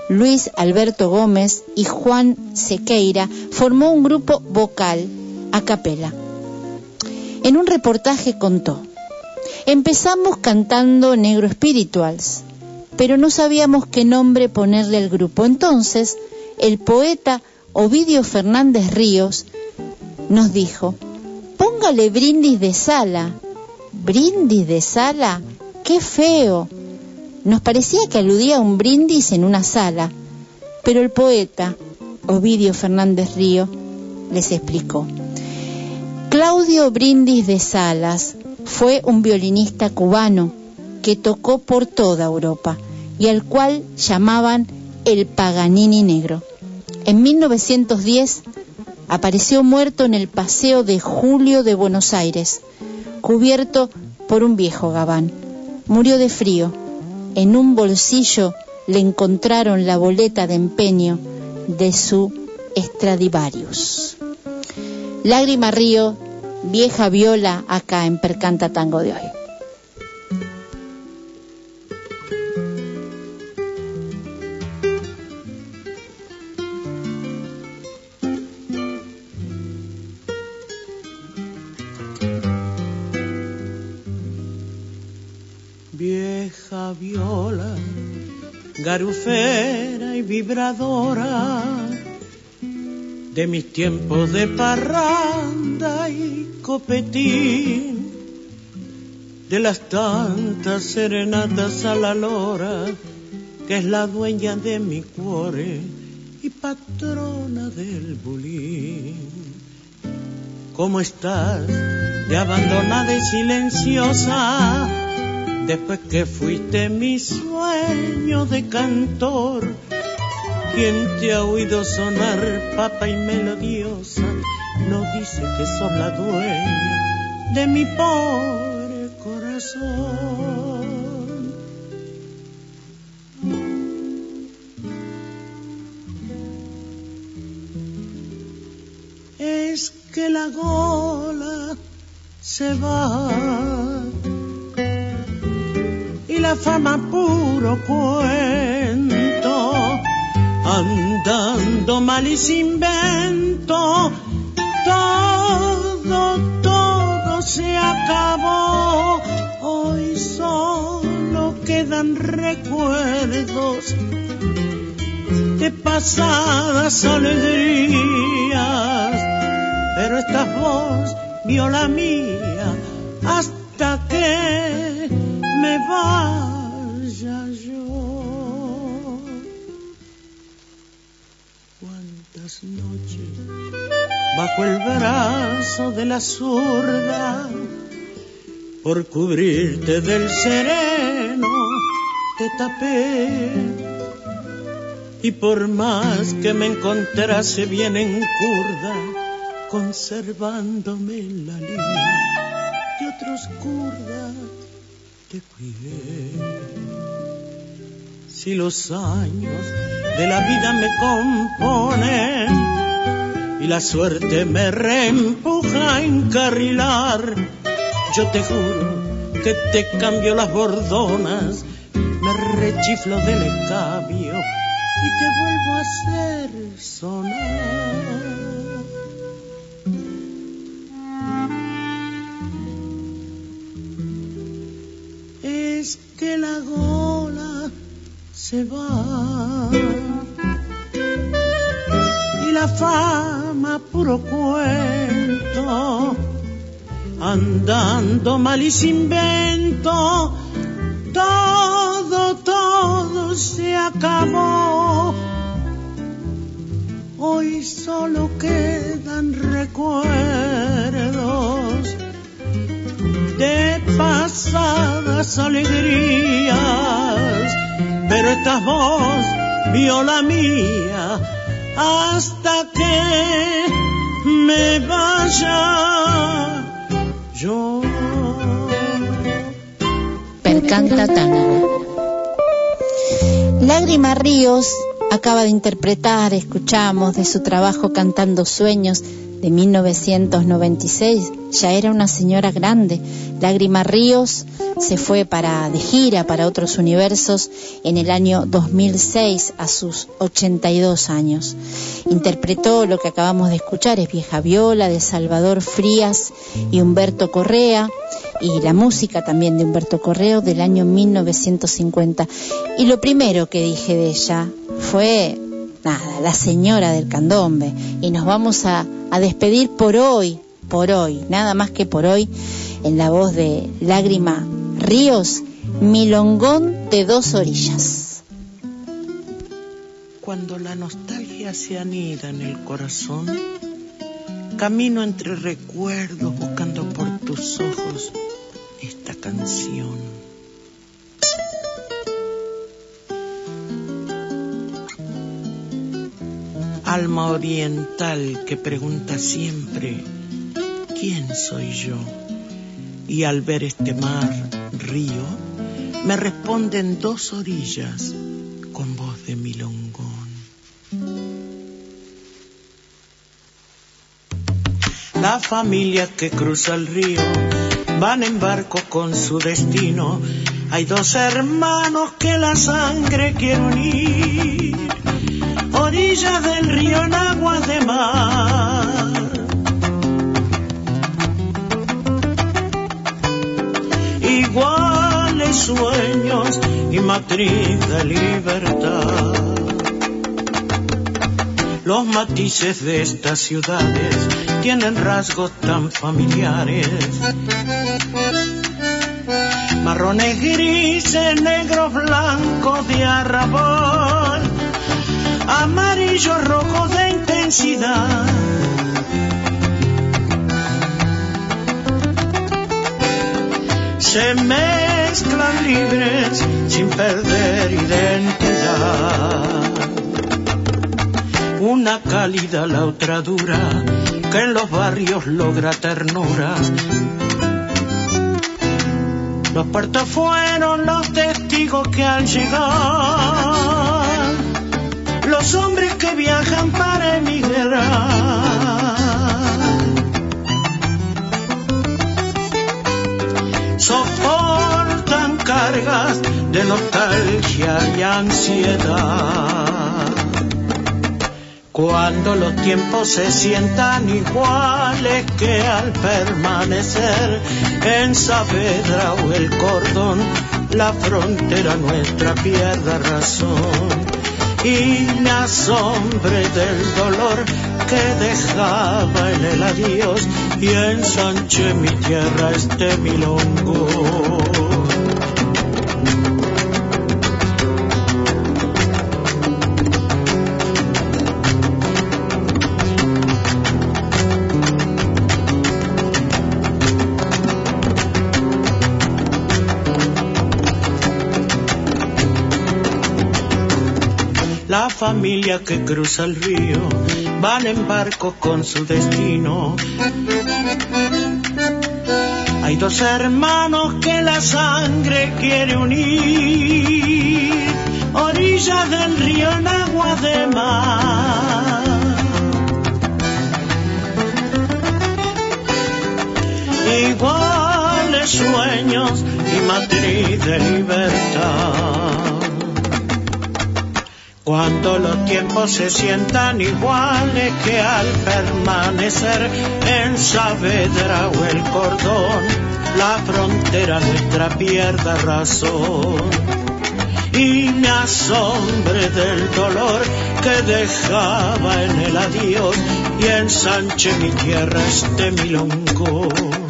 Luis Alberto Gómez y Juan Sequeira formó un grupo vocal a capela. En un reportaje contó, empezamos cantando Negro Spirituals, pero no sabíamos qué nombre ponerle al grupo. Entonces, el poeta Ovidio Fernández Ríos nos dijo, póngale brindis de sala. ¿Brindis de sala? ¡Qué feo! Nos parecía que aludía a un brindis en una sala, pero el poeta, Ovidio Fernández Río, les explicó. Claudio Brindis de Salas fue un violinista cubano que tocó por toda Europa y al cual llamaban el Paganini Negro. En 1910 apareció muerto en el Paseo de Julio de Buenos Aires, cubierto por un viejo gabán. Murió de frío. En un bolsillo le encontraron la boleta de empeño de su Stradivarius. Lágrima Río, vieja viola acá en Percanta Tango de hoy. Garufera y vibradora de mis tiempos de parranda y copetín, de las tantas serenatas a la lora, que es la dueña de mi cuore y patrona del bulín. ¿Cómo estás? De abandonada y silenciosa, después que fuiste mi sueño de cantor. Quien te ha oído sonar papa y melodiosa, no dice que sos la dueña de mi pobre corazón. Es que la gola se va la fama puro cuento, andando mal y sin vento, todo, todo se acabó, hoy solo quedan recuerdos de pasadas alegrías, pero esta voz vio la mía hasta que me vaya yo. Cuántas noches bajo el brazo de la zurda, por cubrirte del sereno, te tapé y por más que me encontrase bien en curda, conservándome la línea de otros curdas, te cuidé. Si los años de la vida me componen y la suerte me reempuja a encarrilar, yo te juro que te cambio las bordonas, me rechiflo del escabio y te vuelvo a hacer sonar. Que la gola se va y la fama puro cuento, andando mal y sin vento, todo, todo se acabó. Hoy solo quedan recuerdos de pasadas alegrías, pero esta voz vio la mía hasta que me vaya yo. Percanta Tango. Lágrima Ríos acaba de interpretar, escuchamos de su trabajo Cantando Sueños de 1996. Ya era una señora grande. Lágrima Ríos se fue para de gira para otros universos en el año 2006 a sus 82 años. Interpretó lo que acabamos de escuchar, es Vieja Viola de Salvador Frías y Humberto Correa y la música también de Humberto Correa del año 1950. Y lo primero que dije de ella fue nada, la señora del candombe. Y nos vamos a, a, despedir por hoy, por hoy, nada más que por hoy, en la voz de Lágrima Ríos, Milongón de dos orillas. Cuando la nostalgia se anida en el corazón, camino entre recuerdos buscando por tus ojos esta canción. alma oriental que pregunta siempre, ¿quién soy yo? Y al ver este mar, río, me responden dos orillas con voz de milongón. La familia que cruza el río van en barco con su destino. Hay dos hermanos que la sangre quiere unir orilla del río en agua de mar. Sueños y matriz de libertad. Los matices de estas ciudades tienen rasgos tan familiares. Marrones grises, negros blancos de arrabal amarillo rojo de intensidad. Se mezclan libres sin perder identidad. Una cálida, la otra dura, que en los barrios logra ternura. Los puertos fueron los testigos que al llegar los hombres que viajan para emigrar. Ansiedad. Cuando los tiempos se sientan iguales que al permanecer en Saavedra o el cordón, la frontera nuestra pierda razón y me asombre del dolor que dejaba en el adiós y ensanche mi tierra este milongo. Familia que cruza el río, van en barco con su destino. Hay dos hermanos que la sangre quiere unir, orillas del río en agua de mar. Iguales sueños y matriz de libertad. Cuando los tiempos se sientan iguales que al permanecer en Saavedra o el cordón, la frontera nuestra pierda razón. Y me asombre del dolor que dejaba en el adiós y ensanche mi tierra este milongo.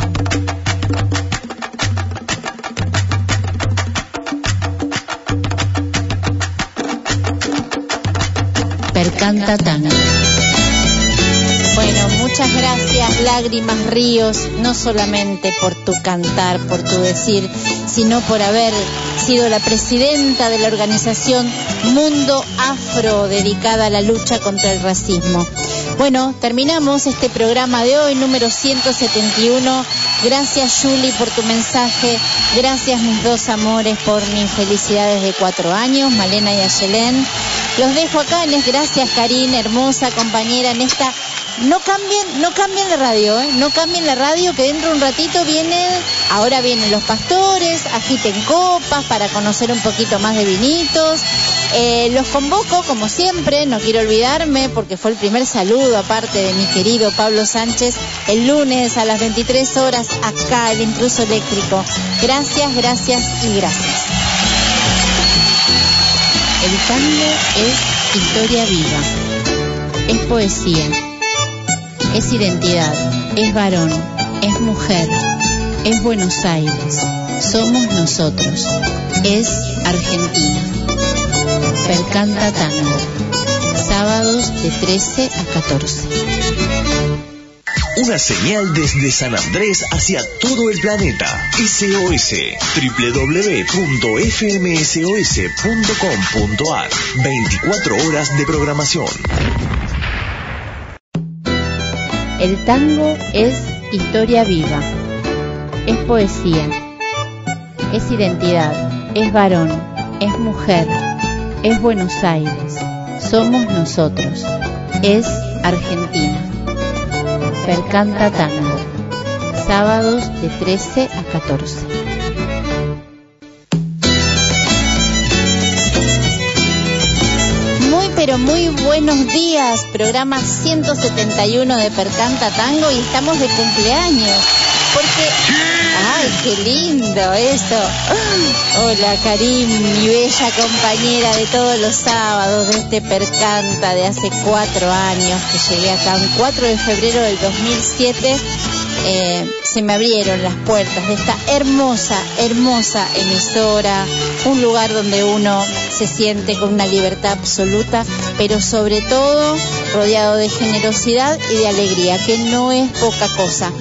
Tango. Bueno, muchas gracias, Lágrimas Ríos, no solamente por tu cantar, por tu decir, sino por haber sido la presidenta de la organización Mundo Afro, dedicada a la lucha contra el racismo. Bueno, terminamos este programa de hoy, número 171. Gracias, Julie, por tu mensaje. Gracias, mis dos amores, por mis felicidades de cuatro años, Malena y Ayelén. Los dejo acá, les gracias, Karin, hermosa compañera, en esta no cambien, no cambien la radio, ¿eh? no cambien la radio, que dentro de un ratito vienen, ahora vienen los pastores, agiten copas para conocer un poquito más de vinitos. Eh, los convoco, como siempre, no quiero olvidarme, porque fue el primer saludo, aparte de mi querido Pablo Sánchez, el lunes a las 23 horas, acá, el intruso eléctrico. Gracias, gracias y gracias. Tango es historia viva, es poesía. Es identidad, es varón, es mujer, es Buenos Aires, somos nosotros, es Argentina. Percanta Tango, sábados de 13 a 14. Una señal desde San Andrés hacia todo el planeta. SOS www.fmsos.com.ar 24 horas de programación. El tango es historia viva, es poesía, es identidad, es varón, es mujer, es Buenos Aires, somos nosotros, es Argentina. Percanta Tango, sábados de 13 a 14. pero muy buenos días. Programa 171 de Percanta Tango y estamos de cumpleaños. Porque. ¡Ay, qué lindo esto! Hola, Karim, mi bella compañera de todos los sábados de este Percanta de hace cuatro años que llegué acá, un 4 de febrero del 2007. Eh, se me abrieron las puertas de esta hermosa, hermosa emisora, un lugar donde uno se siente con una libertad absoluta, pero sobre todo rodeado de generosidad y de alegría, que no es poca cosa.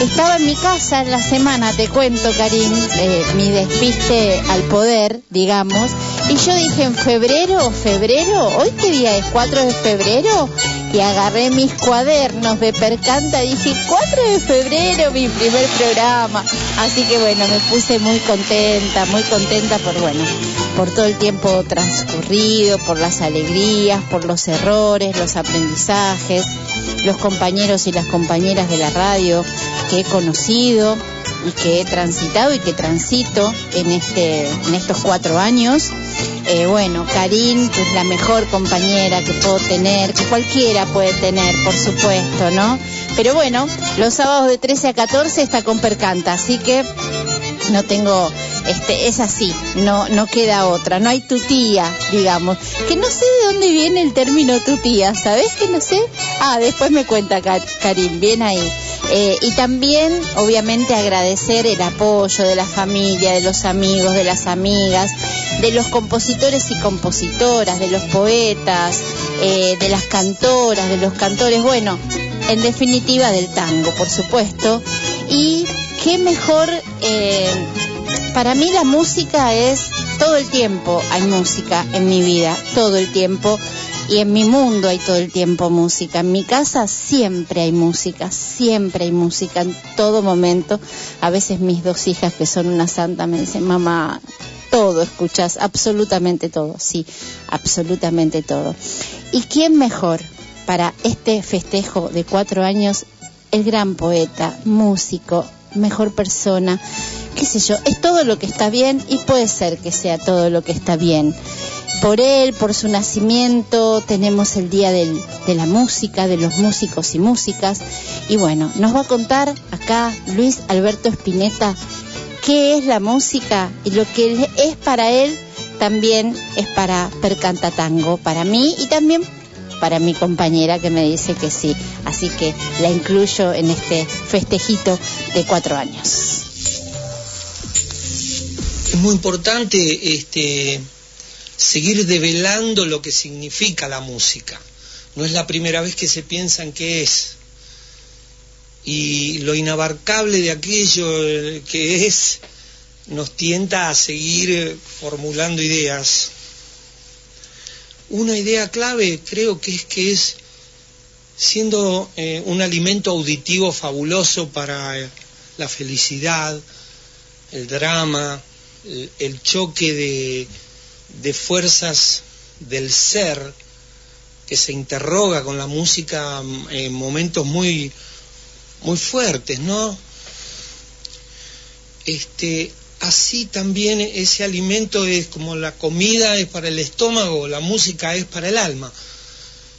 Estaba en mi casa en la semana, te cuento, Karim, eh, mi despiste al poder, digamos, y yo dije en febrero, febrero, hoy qué día es, 4 de febrero, y agarré mis cuadernos de percanta, dije 4 de febrero, mi primer programa. Así que bueno, me puse muy contenta, muy contenta por bueno, por todo el tiempo transcurrido, por las alegrías, por los errores, los aprendizajes, los compañeros y las compañeras de la radio que he conocido y que he transitado y que transito en este en estos cuatro años eh, bueno, Karin, que es la mejor compañera que puedo tener, que cualquiera puede tener, por supuesto, ¿no? Pero bueno, los sábados de 13 a 14 está con Percanta, así que no tengo, este, es así, no, no queda otra, no hay tutía, digamos. Que no sé de dónde viene el término tutía, ¿sabes que no sé? Ah, después me cuenta Karim, bien ahí. Eh, y también, obviamente, agradecer el apoyo de la familia, de los amigos, de las amigas, de los compositores y compositoras, de los poetas, eh, de las cantoras, de los cantores, bueno, en definitiva del tango, por supuesto. Y qué mejor, eh, para mí la música es todo el tiempo, hay música en mi vida, todo el tiempo. Y en mi mundo hay todo el tiempo música. En mi casa siempre hay música, siempre hay música en todo momento. A veces mis dos hijas, que son una santa, me dicen, mamá, todo escuchas, absolutamente todo, sí, absolutamente todo. ¿Y quién mejor para este festejo de cuatro años? El gran poeta, músico, mejor persona, qué sé yo, es todo lo que está bien y puede ser que sea todo lo que está bien por él, por su nacimiento, tenemos el Día de la Música, de los músicos y músicas. Y bueno, nos va a contar acá Luis Alberto Spinetta qué es la música y lo que es para él también es para Percanta Tango, para mí y también para mi compañera que me dice que sí. Así que la incluyo en este festejito de cuatro años. Es muy importante este seguir develando lo que significa la música. No es la primera vez que se piensa en qué es. Y lo inabarcable de aquello que es nos tienta a seguir formulando ideas. Una idea clave creo que es que es siendo eh, un alimento auditivo fabuloso para la felicidad, el drama, el choque de, de fuerzas del ser que se interroga con la música en momentos muy muy fuertes, ¿no? Este, así también ese alimento es como la comida es para el estómago, la música es para el alma.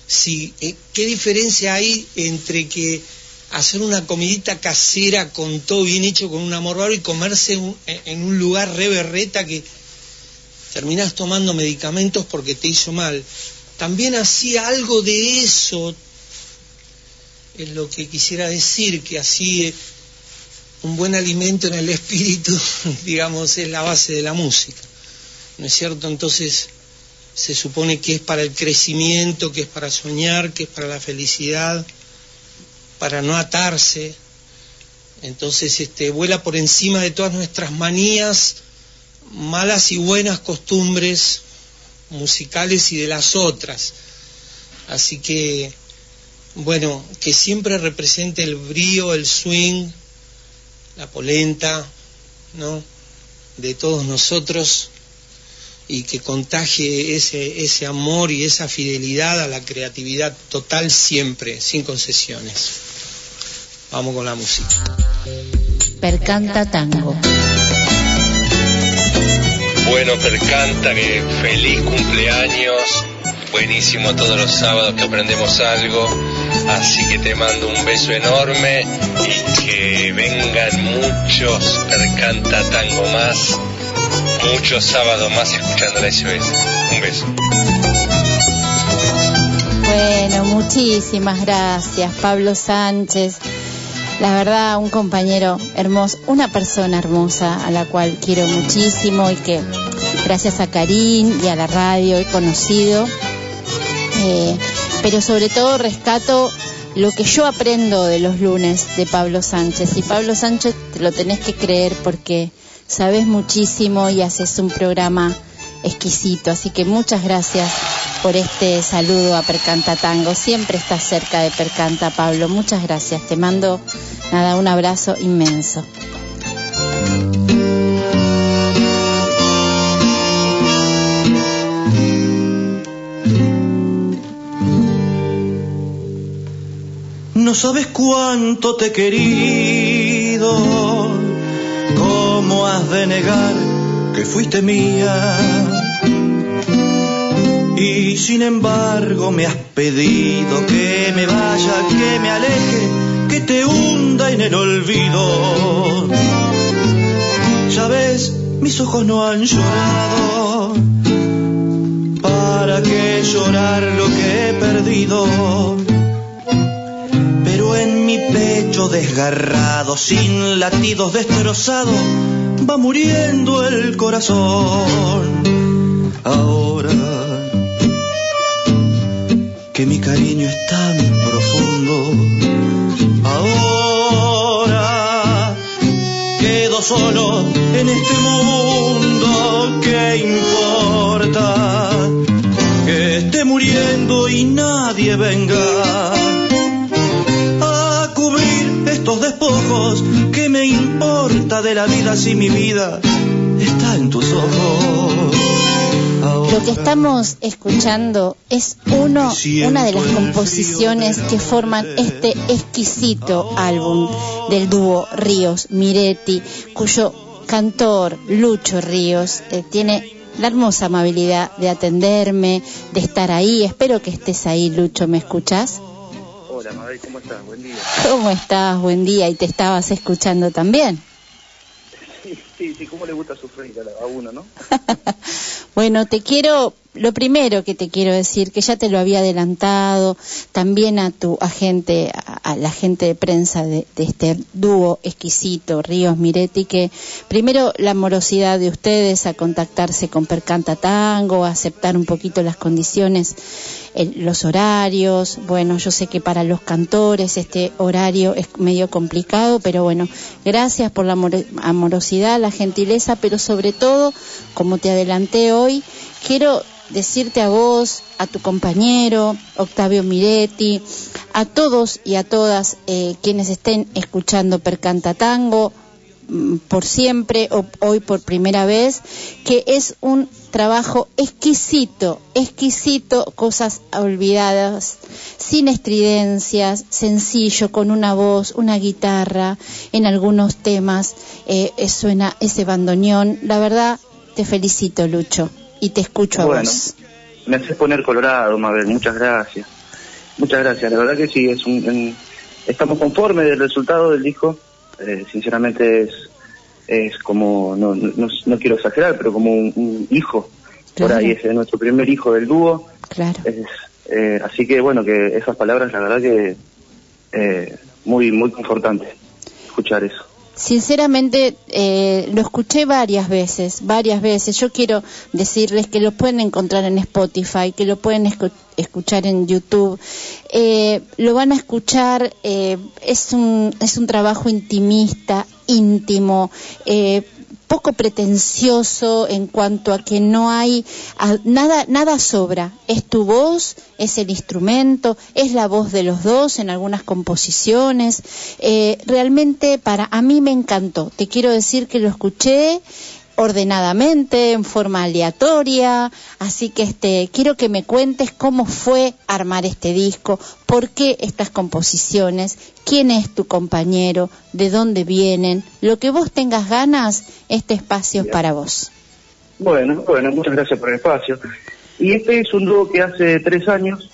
Si, eh, ¿Qué diferencia hay entre que hacer una comidita casera con todo bien hecho, con un amor raro y comerse en un lugar re berreta que, terminás tomando medicamentos porque te hizo mal. También hacía algo de eso, es lo que quisiera decir, que así un buen alimento en el espíritu, *laughs* digamos, es la base de la música. ¿No es cierto? Entonces se supone que es para el crecimiento, que es para soñar, que es para la felicidad, para no atarse. Entonces este, vuela por encima de todas nuestras manías malas y buenas costumbres musicales y de las otras. Así que, bueno, que siempre represente el brío, el swing, la polenta, ¿no? De todos nosotros y que contagie ese, ese amor y esa fidelidad a la creatividad total siempre, sin concesiones. Vamos con la música. Percanta tango. Bueno, Percanta, que feliz cumpleaños. Buenísimo todos los sábados que aprendemos algo. Así que te mando un beso enorme y que vengan muchos Percanta Tango más. Muchos sábados más escuchando la SOS. Un beso. Bueno, muchísimas gracias, Pablo Sánchez. La verdad, un compañero hermoso, una persona hermosa a la cual quiero muchísimo y que gracias a Karim y a la radio he conocido. Eh, pero sobre todo rescato lo que yo aprendo de los lunes de Pablo Sánchez. Y Pablo Sánchez te lo tenés que creer porque sabes muchísimo y haces un programa exquisito. Así que muchas gracias por este saludo a Percanta Tango. Siempre estás cerca de Percanta, Pablo. Muchas gracias. Te mando nada, un abrazo inmenso. No sabes cuánto te he querido, cómo has de negar que fuiste mía Y sin embargo me has pedido que me vaya, que me aleje, que te hunda en el olvido. Ya ves, mis ojos no han llorado. ¿Para qué llorar lo que he perdido? En mi pecho desgarrado, sin latidos destrozados, va muriendo el corazón. Ahora que mi cariño es tan profundo, ahora quedo solo en este mundo, ¿qué importa? Que esté muriendo y nadie venga ¿qué me importa de la vida si mi vida está en tus ojos? Lo que estamos escuchando es uno, una de las composiciones que forman este exquisito álbum del dúo Ríos Miretti, cuyo cantor Lucho Ríos eh, tiene la hermosa amabilidad de atenderme, de estar ahí. Espero que estés ahí, Lucho. ¿Me escuchas? Hola, Mabel, ¿cómo estás? Buen día. ¿Cómo estás? Buen día. ¿Y te estabas escuchando también? Sí, sí, sí, ¿cómo le gusta sufrir a uno, no? *laughs* Bueno, te quiero, lo primero que te quiero decir, que ya te lo había adelantado, también a tu agente, a, a la gente de prensa de, de, este dúo exquisito, Ríos Miretti, que primero la morosidad de ustedes a contactarse con Percanta Tango, a aceptar un poquito las condiciones, los horarios, bueno, yo sé que para los cantores este horario es medio complicado, pero bueno, gracias por la amorosidad, la gentileza, pero sobre todo, como te adelanté hoy, quiero decirte a vos, a tu compañero, Octavio Miretti, a todos y a todas eh, quienes estén escuchando Percanta Tango, mm, por siempre o hoy por primera vez, que es un trabajo exquisito, exquisito, cosas olvidadas, sin estridencias, sencillo, con una voz, una guitarra, en algunos temas eh, suena ese bandoneón. La verdad, te felicito, Lucho, y te escucho a vos. Me haces poner colorado, Mabel, muchas gracias. Muchas gracias, la verdad que sí, es un, estamos conformes del resultado del disco, eh, sinceramente es, es como, no, no, no, quiero exagerar, pero como un, un hijo, claro. por ahí es nuestro primer hijo del dúo. Claro. Es, eh, así que bueno, que esas palabras, la verdad que eh, muy, muy confortante escuchar eso. Sinceramente, eh, lo escuché varias veces, varias veces. Yo quiero decirles que lo pueden encontrar en Spotify, que lo pueden escu escuchar en YouTube. Eh, lo van a escuchar, eh, es, un, es un trabajo intimista, íntimo, eh, poco pretencioso en cuanto a que no hay a, nada nada sobra. Es tu voz es el instrumento es la voz de los dos en algunas composiciones. Eh, realmente para a mí me encantó. Te quiero decir que lo escuché ordenadamente, en forma aleatoria, así que este quiero que me cuentes cómo fue armar este disco, por qué estas composiciones, quién es tu compañero, de dónde vienen, lo que vos tengas ganas, este espacio es para vos. Bueno, bueno, muchas gracias por el espacio. Y este es un dúo que hace tres años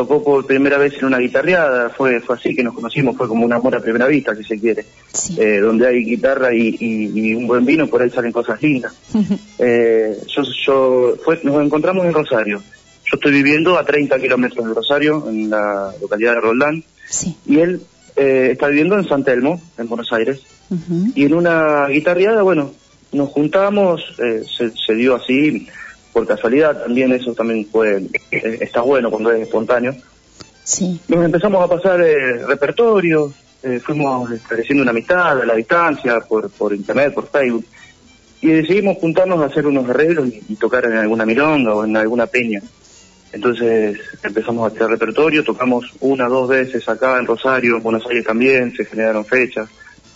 tocó por primera vez en una guitarreada, fue, fue así que nos conocimos, fue como un amor a primera vista, si se quiere. Sí. Eh, donde hay guitarra y, y, y, un buen vino, por ahí salen cosas lindas. *laughs* eh, yo, yo fue, nos encontramos en Rosario. Yo estoy viviendo a 30 kilómetros de Rosario, en la localidad de Roldán, sí. y él eh, está viviendo en San Telmo, en Buenos Aires. Uh -huh. Y en una guitarreada, bueno, nos juntamos, eh, se, se dio así, por casualidad también eso también fue está bueno cuando es espontáneo. Sí. nos empezamos a pasar eh, repertorio eh, fuimos estableciendo una amistad a la distancia por, por internet por Facebook y decidimos juntarnos a hacer unos arreglos y, y, tocar en alguna milonga o en alguna peña. Entonces empezamos a hacer repertorio tocamos una dos veces acá en Rosario en Buenos Aires también se generaron fechas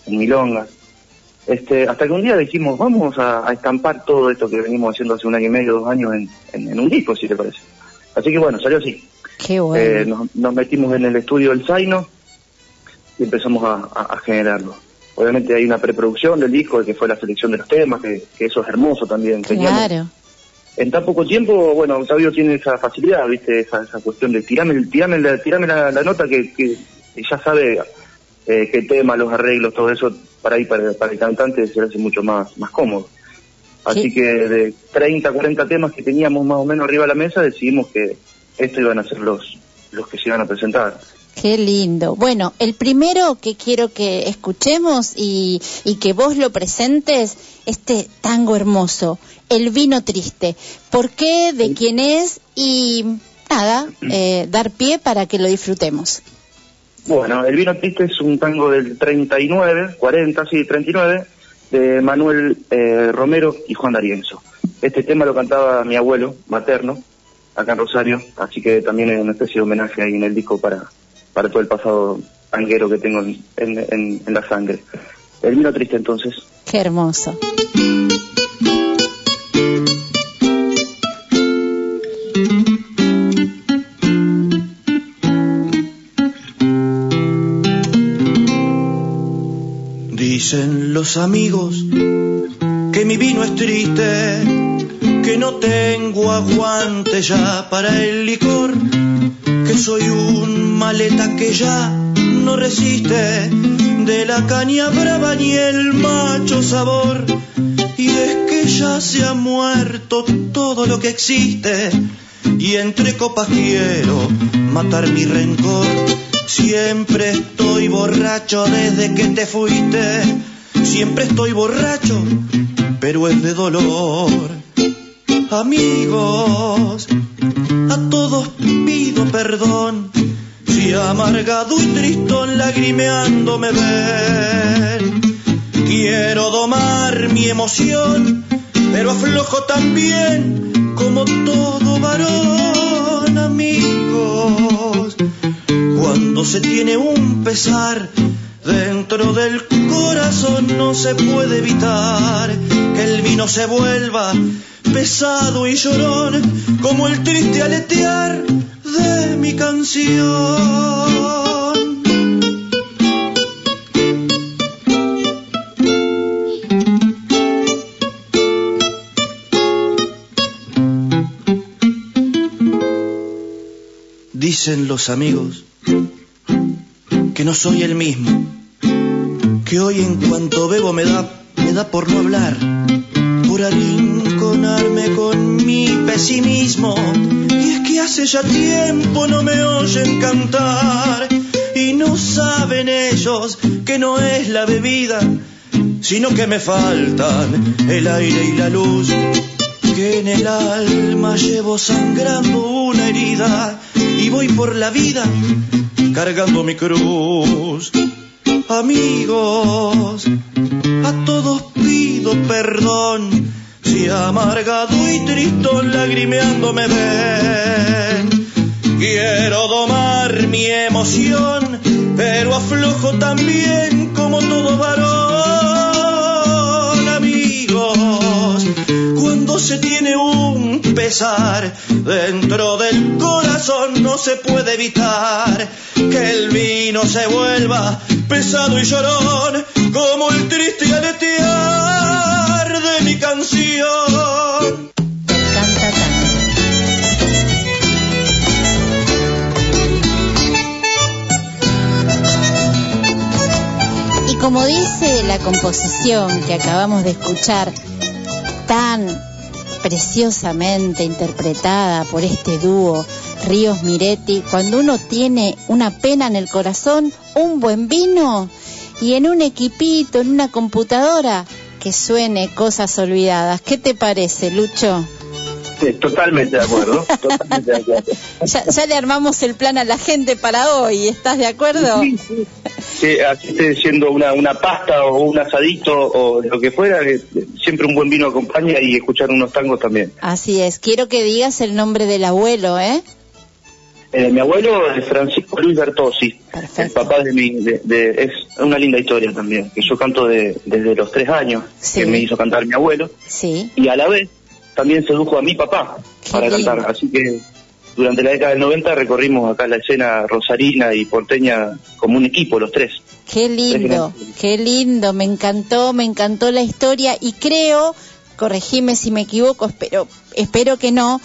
en milongas este, hasta que un día dijimos, vamos a, a, estampar todo esto que venimos haciendo hace un año y medio, dos años en, en, en un disco, si te parece. Así que bueno, salió así. Qué bueno. Eh, nos, nos, metimos en el estudio del Zaino y empezamos a, a, a, generarlo. Obviamente hay una preproducción del disco, que fue la selección de los temas, que, que eso es hermoso también. Claro. en tan poco tiempo, bueno, Octavio tiene esa facilidad, ¿viste? Esa, esa cuestión de tirame, tirame, la, tirame la, la nota que, que ya sabe eh, qué tema, los arreglos, todo eso, para ahí, para, para el cantante se hace mucho más, más cómodo. Así que de 30, 40 temas que teníamos más o menos arriba de la mesa, decidimos que estos iban a ser los, los que se iban a presentar. Qué lindo. Bueno, el primero que quiero que escuchemos y, y, que vos lo presentes, este tango hermoso, El vino triste. ¿Por qué? ¿De quién es? Y nada, eh, dar pie para que lo disfrutemos. Bueno, El vino triste es un tango del 39, 40, sí, 39, de Manuel eh, Romero y Juan D'Arienzo. Este tema lo cantaba mi abuelo materno, acá en Rosario, así que también es una especie de homenaje ahí en el disco para, para todo el pasado tanguero que tengo en, en, en la sangre. El vino triste entonces. Qué hermoso. Los amigos que mi vino es triste, que no tengo aguante ya para el licor, que soy un maleta que ya no resiste de la caña brava ni el macho sabor. Y es que ya se ha muerto todo lo que existe, y entre copas quiero matar mi rencor. Siempre estoy borracho desde que te fuiste, siempre estoy borracho, pero es de dolor. Amigos, a todos pido perdón, si amargado y tristón lagrimeando me ven. Quiero domar mi emoción, pero aflojo también como todo varón, amigos. Se tiene un pesar dentro del corazón no se puede evitar que el vino se vuelva pesado y llorón como el triste aletear de mi canción. Dicen los amigos que no soy el mismo, que hoy en cuanto bebo me da, me da por no hablar, por arrinconarme con mi pesimismo. Y es que hace ya tiempo no me oyen cantar y no saben ellos que no es la bebida, sino que me faltan el aire y la luz, que en el alma llevo sangrando una herida y voy por la vida cargando mi cruz. Amigos, a todos pido perdón si amargado y tristón lagrimeando me ven. Quiero domar mi emoción, pero aflojo también como todo varón. Se tiene un pesar dentro del corazón no se puede evitar que el vino se vuelva pesado y llorón como el triste aletear de mi canción. Canta Y como dice la composición que acabamos de escuchar, tan preciosamente interpretada por este dúo Ríos Miretti, cuando uno tiene una pena en el corazón, un buen vino y en un equipito, en una computadora, que suene cosas olvidadas. ¿Qué te parece, Lucho? Sí, totalmente de acuerdo. *laughs* totalmente de acuerdo. Ya, ya, le armamos el plan a la gente para hoy, ¿estás de acuerdo? Sí, sí. sí así esté siendo una, una pasta o un asadito o lo que fuera, siempre un buen vino acompaña y escuchar unos tangos también. Así es, quiero que digas el nombre del abuelo, ¿eh? Eh, mi abuelo es Francisco Luis Bertossi, Perfecto. el papá de mi, de, de, es una linda historia también, que yo canto de, desde los tres años, Sí. que me hizo cantar mi abuelo, Sí. y a la vez también sedujo a mi papá Qué para lindo. cantar, así que durante la década del 90 recorrimos acá la escena rosarina y porteña como un equipo, los tres. Qué lindo, qué lindo, me encantó, me encantó la historia y creo, corregime si me equivoco, espero, espero que no,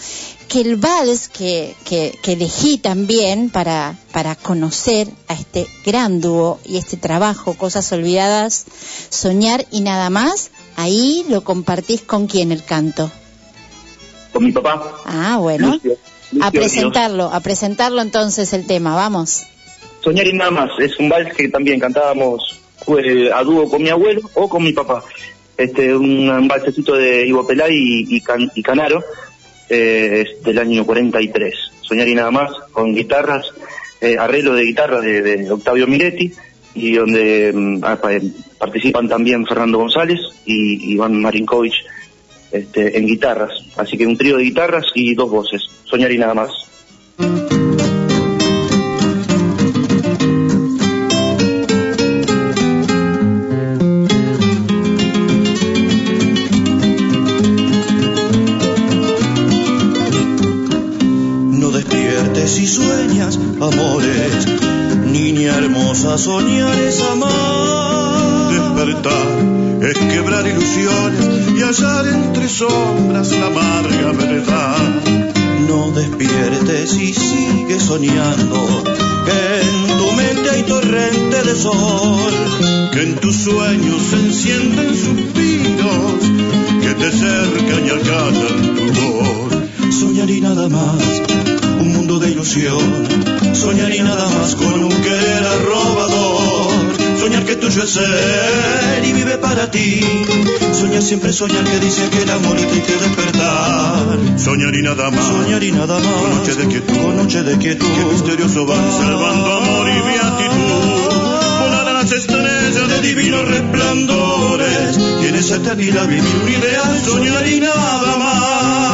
que el vals que, que, que elegí también para, para conocer a este gran dúo y este trabajo, Cosas Olvidadas, Soñar y nada más, ahí lo compartís con quién el canto. Con mi papá. Ah, bueno. Lucio, Lucio A presentarlo, a presentarlo entonces el tema, vamos. Soñar y nada más. Es un vals que también cantábamos eh, a dúo con mi abuelo o con mi papá. Este, un, un valsecito de Ivo Pelay y, y, Can- y Canaro, eh, del año 43. Soñar y nada más, con guitarras, eh, arreglo de guitarra de, de Octavio Miretti, y donde mm, ah, pa- participan también Fernando González y Iván Marinkovic este, en guitarras. Así que un trío de guitarras y dos voces. Soñar y nada más. No despiertes y sueñas, amores. Niña hermosa, soñar es amar. Despertar es quebrar ilusiones y hallar entre sombras la amarga verdad. No despiertes y sigue soñando. Que en tu mente hay torrente de sol. Que en tus sueños se encienden suspiros. Que te cercan y acallan tu voz. Soñar y nada más, un mundo de ilusión. Soñar y nada más con un querer arrobador. Que tuyo es ser y vive para ti. Soñar siempre soñar que dice que el amor es triste despertar. Soñar y nada más. Soñar y nada más. Con noche de quietud. Con noche de quietud. Que misterioso van salvando amor y beatitud. Volar a las estrellas de divinos resplandores. Y en esa eternidad vivir un ideal. Soñar y nada más.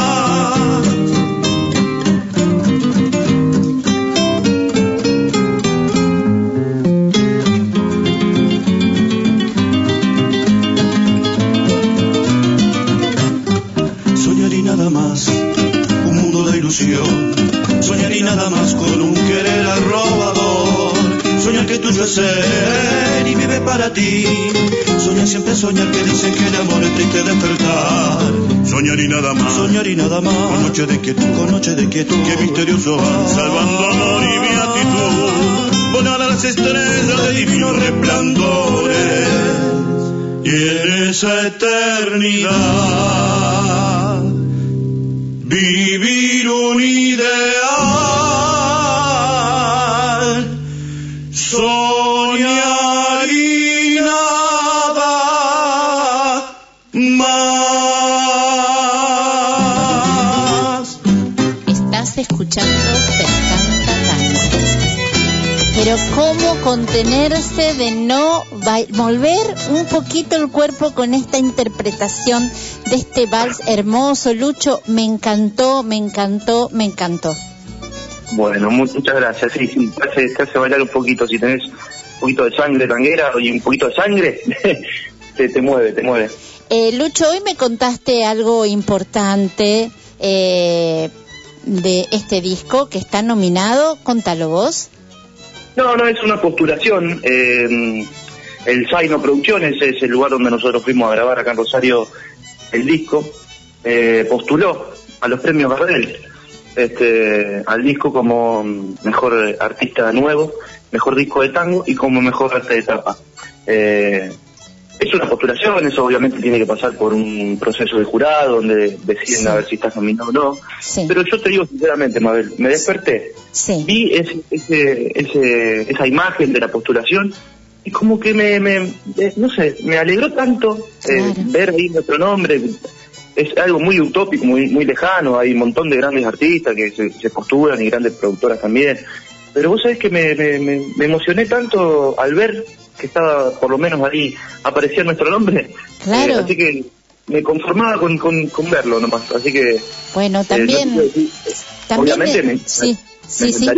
Nada más con un querer arrobador. Soñar que tuyo es ser y vive para ti. Soñar siempre soñar que dicen que el amor es triste despertar. Soñar y nada más, soñar y nada más. Con noche de quietud, con noche de quietud. Qué misterioso van salvando amor y beatitud. Volar a las estrellas de divinos resplandores. Y en esa eternidad vivir un contenerse de no volver un poquito el cuerpo con esta interpretación de este vals hermoso, Lucho, me encantó, me encantó, me encantó. Bueno, mu- muchas gracias. Sí, sí, te hace, te hace bailar un poquito. Si tenés un poquito de sangre tanguera y un poquito de sangre, *laughs* te, te mueve, te mueve. Eh, Lucho, hoy me contaste algo importante eh, de este disco que está nominado, contalo vos. No, no, es una postulación. eh, el Zaino Producciones es el lugar donde nosotros fuimos a grabar acá en Rosario el disco. eh, postuló a los premios Gardel este, al disco como mejor artista nuevo, mejor disco de tango y como mejor arte de tapa. Eh, es una postulación, eso obviamente tiene que pasar por un proceso de jurado donde deciden Sí. a ver si estás nominado o no. Sí. Pero yo te digo sinceramente, Mabel, me desperté, Sí. vi ese, ese, ese- esa imagen de la postulación y como que me, me- eh, no sé, me alegró tanto eh, ver ahí nuestro nombre. Es algo muy utópico, muy, muy lejano, hay un montón de grandes artistas que se, se postulan y grandes productoras también. Pero vos sabés que me, me- me emocioné tanto al ver que estaba, por lo menos ahí, aparecía nuestro nombre. Claro. Eh, así que me conformaba con, con, con verlo nomás. Así que Bueno, eh, también, no también obviamente me- me, sí. Sí, sí.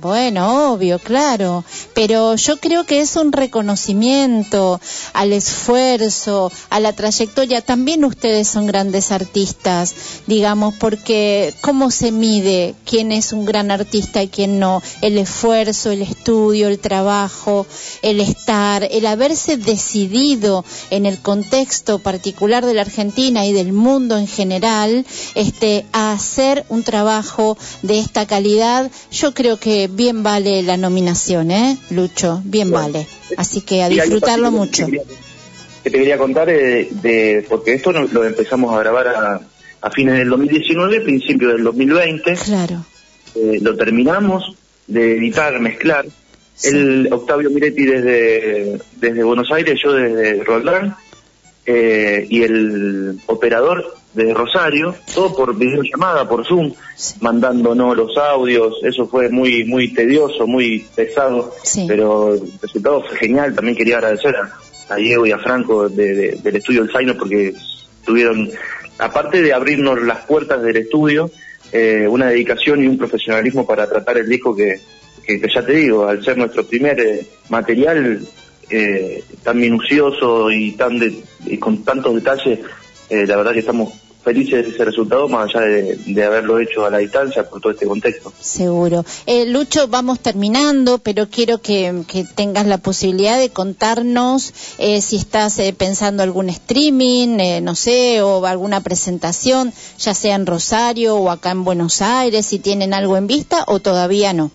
Bueno, obvio, claro. Pero yo creo que es un reconocimiento al esfuerzo, a la trayectoria. También ustedes son grandes artistas, digamos, porque ¿cómo se mide quién es un gran artista y quién no? El esfuerzo, el estudio, el trabajo, el estar, el haberse decidido en el contexto particular de la Argentina y del mundo en general, este, a hacer un trabajo de esta calidad yo creo que bien vale la nominación, ¿eh, Lucho? Bien vale. Así que a disfrutarlo mucho. Que te quería contar, eh, de, porque esto lo empezamos a grabar a, fines del 2019, principio del 2020. Claro. Eh, lo terminamos de editar, mezclar. El Octavio Miretti desde, desde Buenos Aires, yo desde Roldán, eh, y el operador de Rosario, todo por videollamada, por Zoom, mandándonos los audios, eso fue muy muy tedioso, muy pesado, pero el resultado fue genial, también quería agradecer a, Diego y a Franco del estudio El Zaino porque tuvieron, aparte de abrirnos las puertas del estudio, eh, una dedicación y un profesionalismo para tratar el disco que, que, ya te digo, al ser nuestro primer eh, material eh, tan minucioso y tan y con tantos detalles, eh, la verdad que estamos felices de ese resultado, más allá de, haberlo hecho a la distancia por todo este contexto. Seguro. Eh, Lucho, vamos terminando, pero quiero que, tengas la posibilidad de contarnos eh, si estás eh, pensando algún streaming, no sé, o alguna presentación, ya sea en Rosario o acá en Buenos Aires, si tienen algo en vista o todavía no.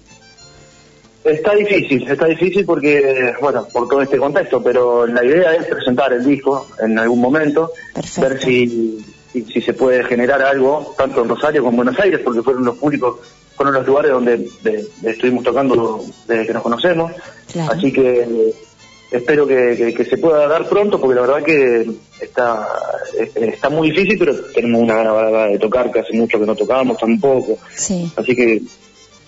Está difícil, está difícil porque, bueno, por todo este contexto, pero la idea es presentar el disco en algún momento, ver si, si, se puede generar algo, tanto en Rosario como en Buenos Aires, porque fueron los públicos, fueron los lugares donde estuvimos tocando desde que nos conocemos. Así que espero que, se pueda dar pronto, porque la verdad que está, está muy difícil, pero tenemos una gana de tocar, que hace mucho que no tocábamos tampoco. Así que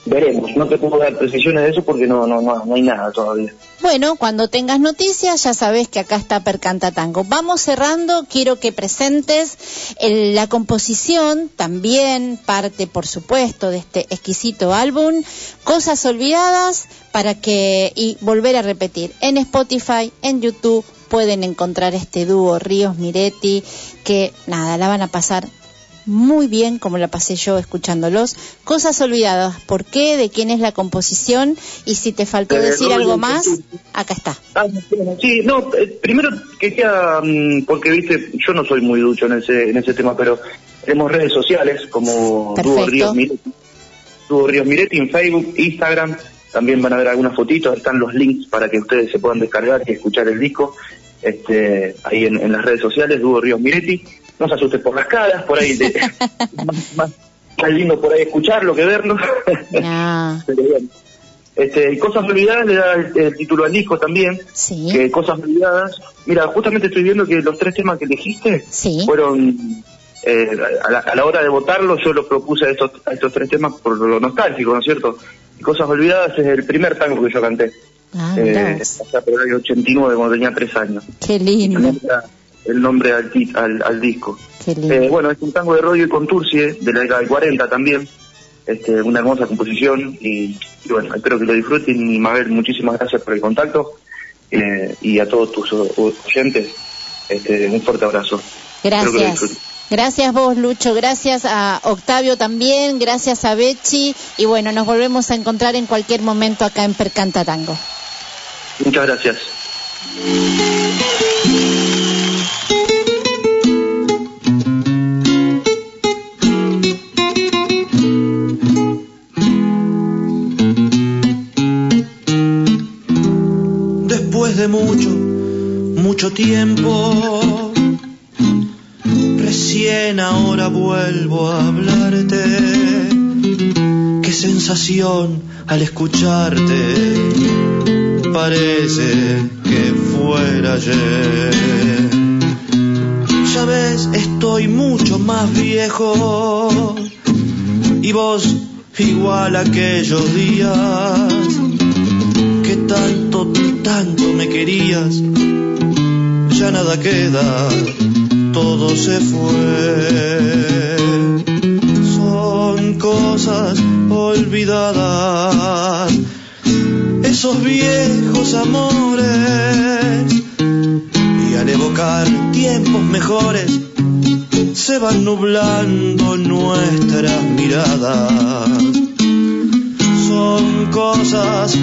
veremos. No te puedo dar precisiones de eso porque no, no, no, hay nada todavía. Bueno, cuando tengas noticias ya sabes que acá está Percanta Tango. Vamos cerrando, quiero que presentes la composición, también parte, por supuesto, de este exquisito álbum, Cosas Olvidadas, para que, y volver a repetir, en Spotify, en YouTube, pueden encontrar este dúo Ríos Miretti, que nada, la van a pasar muy bien, como la pasé yo escuchándolos. Cosas olvidadas, ¿por qué? ¿De quién es la composición? Y si te faltó eh, decir algo más, acá está. Ah, sí, no, eh, primero quería, mm, porque viste, yo no soy muy ducho en ese, en ese tema, pero tenemos redes sociales como Dúo Ríos Miretti, Dúo Ríos Miretti en Facebook, Instagram, también van a ver algunas fotitos, están los links para que ustedes se puedan descargar y escuchar el disco este, ahí en, en las redes sociales, Dúo Ríos Miretti no se asuste por las caras, por ahí de, *laughs* más, lindo por ahí escucharlo que verlo. *laughs* Este, y Cosas Olvidadas le da el, título al disco también, que Cosas Olvidadas, mira, justamente estoy viendo que los tres temas que elegiste fueron, eh, a, la, hora de votarlo yo los propuse a estos, a estos tres temas por lo nostálgico, ¿no es cierto? Y Cosas Olvidadas es el primer tango que yo canté. Ah, eh, hasta por el año 89, cuando tenía tres años. Qué lindo el nombre al, al, disco. Eh, bueno, es un tango de Rodio y Conturcie, de la década del 40 también, este, una hermosa composición y, bueno, espero que lo disfruten y Mabel, muchísimas gracias por el contacto eh, y a todos tus oyentes, este, un fuerte abrazo. Gracias. Gracias vos, Lucho. Gracias a Octavio también. Gracias a Bechi. Y bueno, nos volvemos a encontrar en cualquier momento acá en Percanta Tango. Muchas gracias. De mucho, mucho tiempo. Recién ahora vuelvo a hablarte. Qué sensación al escucharte. Parece ayer. Ya ves, estoy mucho más viejo. Y vos igual aquellos días que tanto tanto me querías, ya nada queda, todo se fue. Son cosas olvidadas, esos viejos amores. Y al evocar tiempos mejores, se van nublando nuestras miradas. Son cosas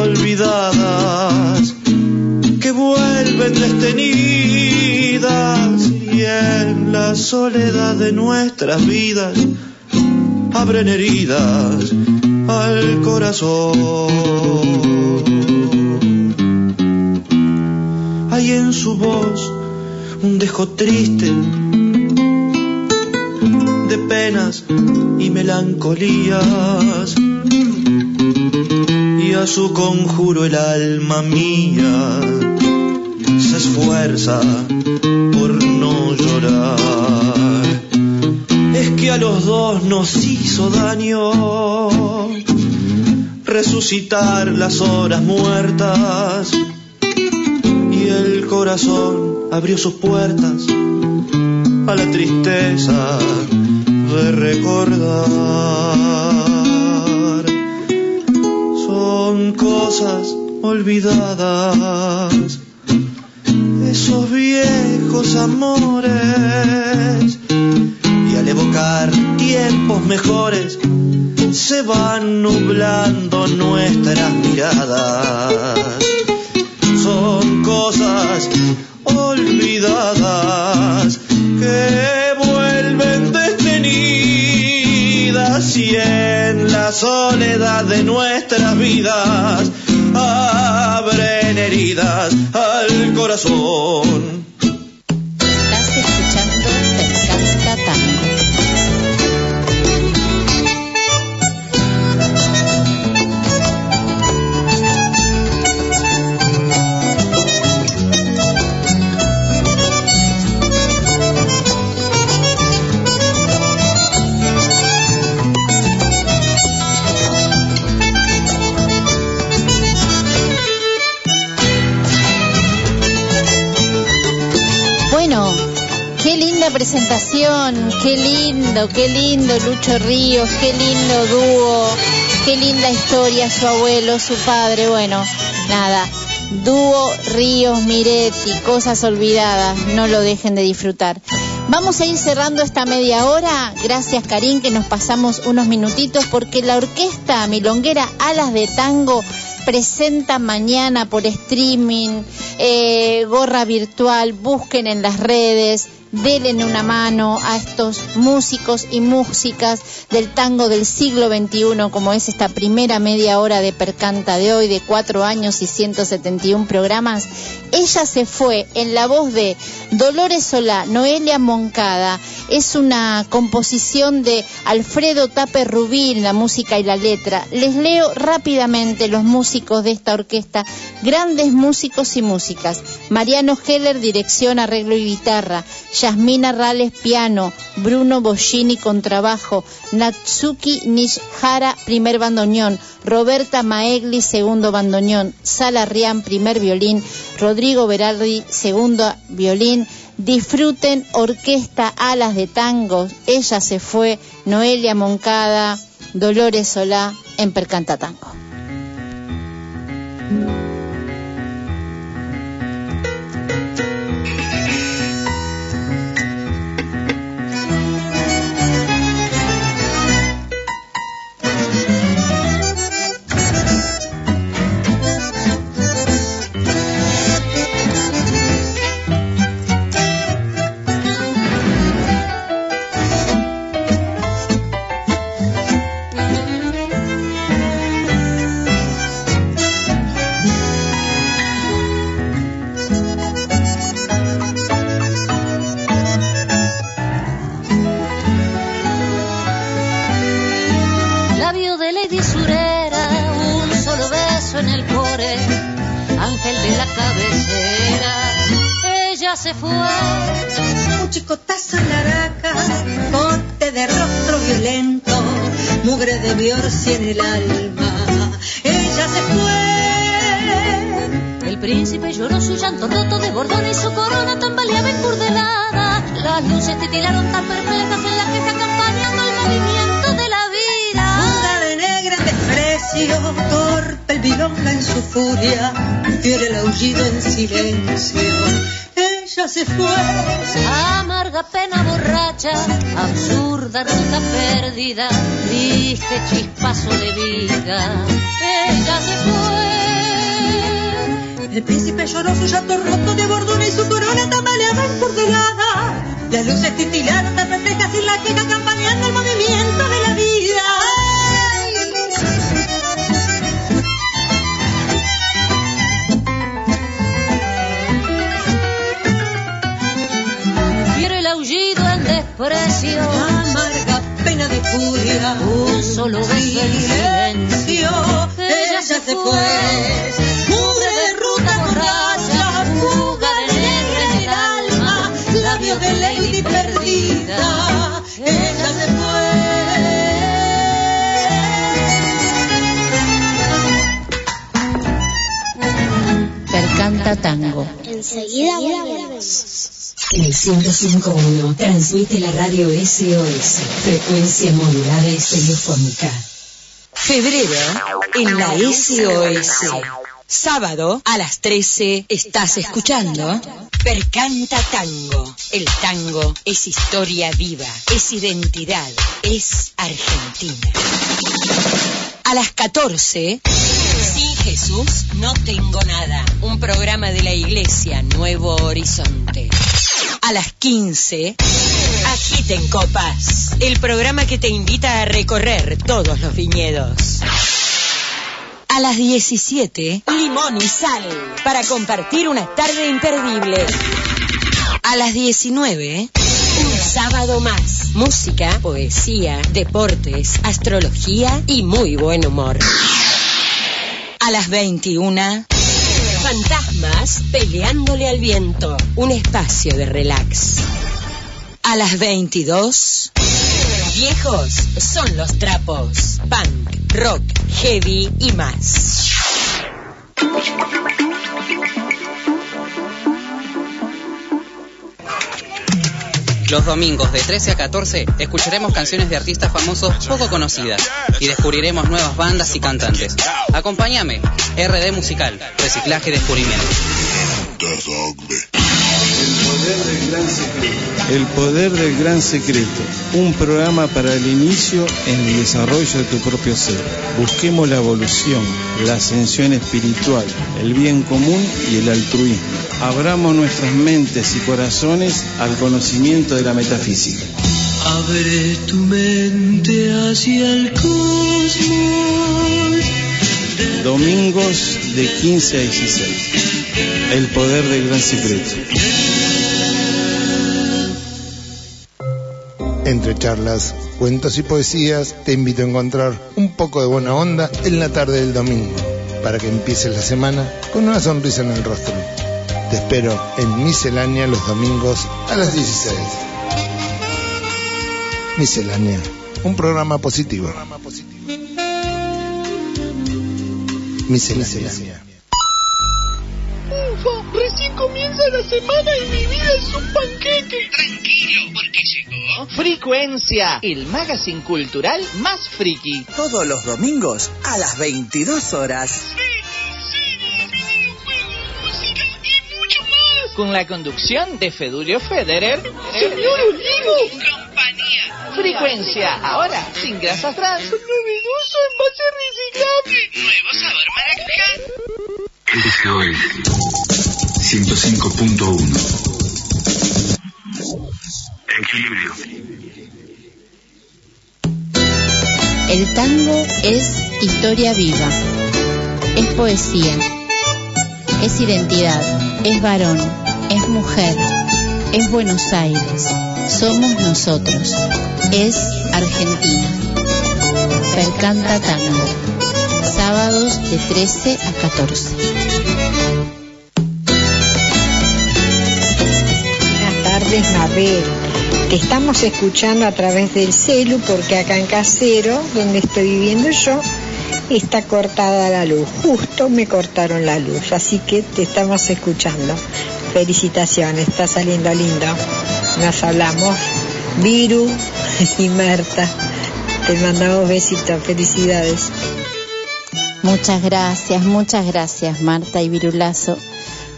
olvidadas que vuelven detenidas y en la soledad de nuestras vidas abren heridas al corazón. Hay en su voz un dejo triste de penas y melancolías y a su conjuro el alma mía se esfuerza por no llorar. Es que a los dos nos hizo daño resucitar las horas muertas y el corazón abrió sus puertas a la tristeza de recordar. Son cosas olvidadas, Ríos, qué lindo dúo, qué linda historia su abuelo, su padre, bueno, nada. Dúo Ríos Miretti, cosas olvidadas, no lo dejen de disfrutar. Vamos a ir cerrando esta media hora. Gracias, Karim, que nos pasamos unos minutitos porque la orquesta milonguera Alas de Tango presenta mañana por streaming, eh, gorra virtual, busquen en las redes, denle una mano a estos músicos y músicas del tango del siglo XXI, como es esta primera media hora de Percanta de hoy, de cuatro años y 171 programas. Ella se fue en la voz de Dolores Solá, Noelia Moncada. Es una composición de Alfredo Tape Rubín, la música y la letra. Les leo rápidamente los músicos de esta orquesta, grandes músicos y músicas. Mariano Heller, dirección, arreglo y guitarra. Yasmina Rales, piano. Bruno Boschini, contrabajo. Natsuki Nishihara, primer bandoneón. Roberta Maegli, segundo bandoneón. Sala Rian, primer violín. Rodrigo Berardi, segundo violín. Disfruten Orquesta Alas de Tango. Ella se fue. Noelia Moncada, Dolores Solá en Percanta Tango. si en el alma. Ella se fue. El príncipe lloró su llanto roto de bordón y su corona tambaleaba encurdelada. Las luces titilaron tan perplejas en la queja acompañando el movimiento de la vida. Pura de negra en desprecio, torpe el bilonga en su furia, tiene el aullido en silencio ella se fue. Amarga pena borracha, absurda ruta perdida, triste chispazo de vida. Ella se fue. El príncipe lloró su llanto roto de bordura y su corona tambaleaba empurdelada. Las luces titilaron de reflejas y la queja campaneando el movimiento de Amarga pena de furia. un solo beso en silencio. Ella ya se fue. Mugre de ruta borracha, fuga de negro en el alma, labios de lady perdida. Ella se Percanta Tango. Enseguida volvemos. El 105.1 transmite la radio SOS, frecuencia modulada y telefónica. Febrero en la SOS. Sábado a las 13 estás escuchando Percanta Tango. El tango es historia viva, es identidad, es Argentina. A las 14 Sin Jesús no tengo nada. Un programa de la iglesia Nuevo Horizonte. A las 15 Agiten Copas. El programa que te invita a recorrer todos los viñedos. A las 17, limón y sal, para compartir una tarde imperdible. A las 19, un sábado más. Música, poesía, deportes, astrología y muy buen humor. A las 21, fantasmas peleándole al viento. Un espacio de relax. A las 22, viejos son los trapos. Punk, rock, heavy y más. Los domingos de 13 a 14 escucharemos canciones de artistas famosos poco conocidas y descubriremos nuevas bandas y cantantes. Acompáñame, RD Musical, Reciclaje y Descubrimiento. El poder del gran secreto, un programa para el inicio en el desarrollo de tu propio ser. Busquemos la evolución, la ascensión espiritual, el bien común y el altruismo. Abramos nuestras mentes y corazones al conocimiento de la metafísica. Abre tu mente hacia el cosmos. Domingos de 15 a 16. El poder del gran secreto. Entre charlas, cuentos y poesías, te invito a encontrar un poco de buena onda en la tarde del domingo, para que empieces la semana con una sonrisa en el rostro. Te espero en Miscelánea los domingos a las 16. Miscelánea, un programa positivo. Miscelánea. Comienza la semana y mi vida es un panqueque. Tranquilo, porque llegó Frecuencia, el magazine cultural más friki. Todos los domingos a las 22 horas. Con la conducción de Fedulio Federer. Señor Olivo. compañía. Frecuencia, ahora sin grasas trans. Novedoso envase reciclable. Nuevo sabor maracujá. SOS 105.1 Equilibrio. El tango es historia viva, es poesía, es identidad, es varón, es mujer, es Buenos Aires, somos nosotros, es Argentina. Percanta Tango, sábados de 13 a 14. Tardes, Mabel. Te estamos escuchando a través del celu porque acá en Casero, donde estoy viviendo yo, está cortada la luz. Justo me cortaron la luz, así que te estamos escuchando. Felicitaciones, está saliendo lindo. Nos hablamos. Viru *laughs* y Marta. Te mandamos besitos, felicidades. Muchas gracias, muchas gracias Marta y Virulazo.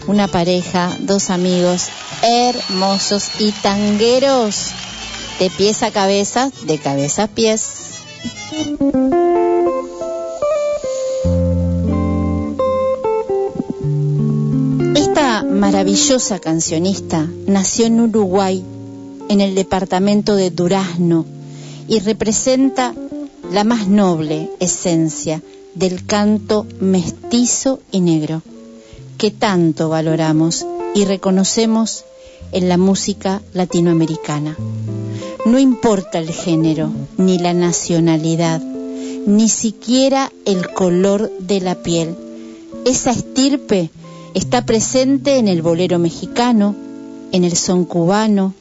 Una pareja, dos amigos hermosos y tangueros, de pies a cabeza, de cabeza a pies. Esta maravillosa cancionista nació en Uruguay, en el departamento de Durazno, y representa la más noble esencia del canto mestizo y negro, que tanto valoramos y reconocemos en la música latinoamericana. No importa el género, ni la nacionalidad, ni siquiera el color de la piel. Esa estirpe está presente en el bolero mexicano, en el son cubano,